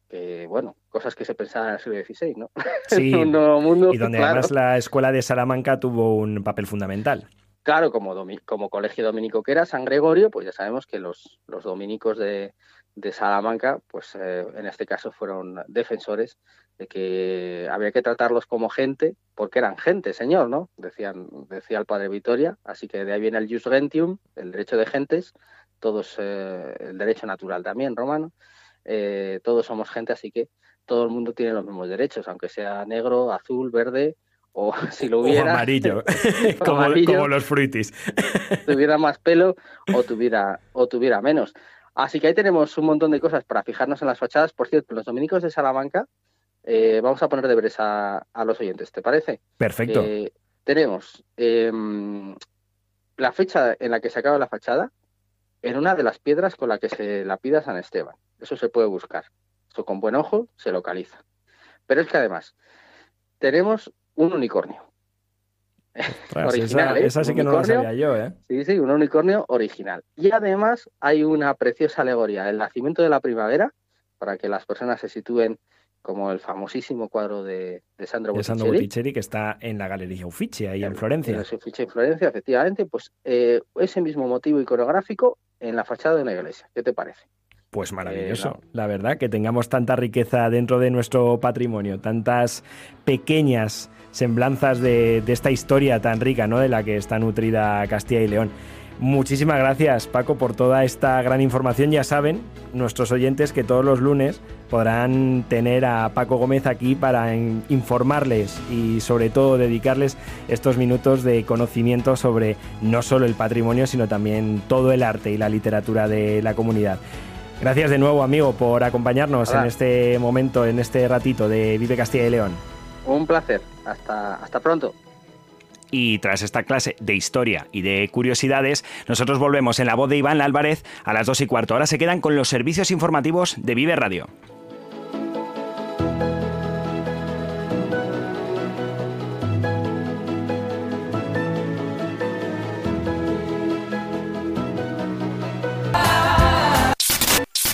Que, bueno, cosas que se pensaban en el siglo XVI, ¿no? <laughs> Sí, mundo, y donde además la escuela de Salamanca tuvo un papel fundamental. Claro, como, como colegio dominico que era San Gregorio, pues ya sabemos que los, los dominicos de, de Salamanca, pues eh, en este caso fueron defensores de que había que tratarlos como gente, porque eran gente, señor, ¿no? Decían, decía el padre Vitoria, así que de ahí viene el jus gentium, el derecho de gentes, todos, eh, el derecho natural también romano, eh, todos somos gente, así que todo el mundo tiene los mismos derechos, aunque sea negro, azul, verde o <laughs> si lo hubiera... <laughs> <laughs> amarillo, como, los fruitis. tuviera más pelo o tuviera, o tuviera menos. Así que ahí tenemos un montón de cosas para fijarnos en las fachadas. Por cierto, los dominicos de Salamanca, eh, vamos a poner deberes a, a, los oyentes, ¿te parece? Perfecto. Eh, tenemos em, la fecha en la que se acaba la fachada en una de las piedras con la que se lapida San Esteban. Eso se puede buscar. Eso con buen ojo se localiza. Pero es que además tenemos un unicornio. Original, esa, ¿eh? sí que no lo sabía yo, ¿eh? Sí, sí, un unicornio original. Y además hay una preciosa alegoría, el nacimiento de la primavera, para que las personas se sitúen como el famosísimo cuadro de, Sandro, Botticelli. que está en la Galería Uffizi, ahí en, Florencia. En Uffizi en Florencia, efectivamente, pues eh, ese mismo motivo iconográfico en la fachada de una iglesia. ¿Qué te parece? Pues maravilloso, eh, la verdad, que tengamos tanta riqueza dentro de nuestro patrimonio, tantas pequeñas semblanzas de, esta historia tan rica, ¿no? De la que está nutrida Castilla y León. Muchísimas gracias, Paco, por toda esta gran información. Ya saben, nuestros oyentes, que todos los lunes podrán tener a Paco Gómez aquí para informarles y sobre todo dedicarles estos minutos de conocimiento sobre no solo el patrimonio, sino también todo el arte y la literatura de la comunidad. Gracias de nuevo, amigo, por acompañarnos en este momento, en este ratito de Vive Castilla y León. Un placer. Hasta, hasta pronto. Y tras esta clase de historia y de curiosidades, nosotros volvemos en la voz de Iván Álvarez a las dos y cuarto. Ahora se quedan con los servicios informativos de Vive Radio.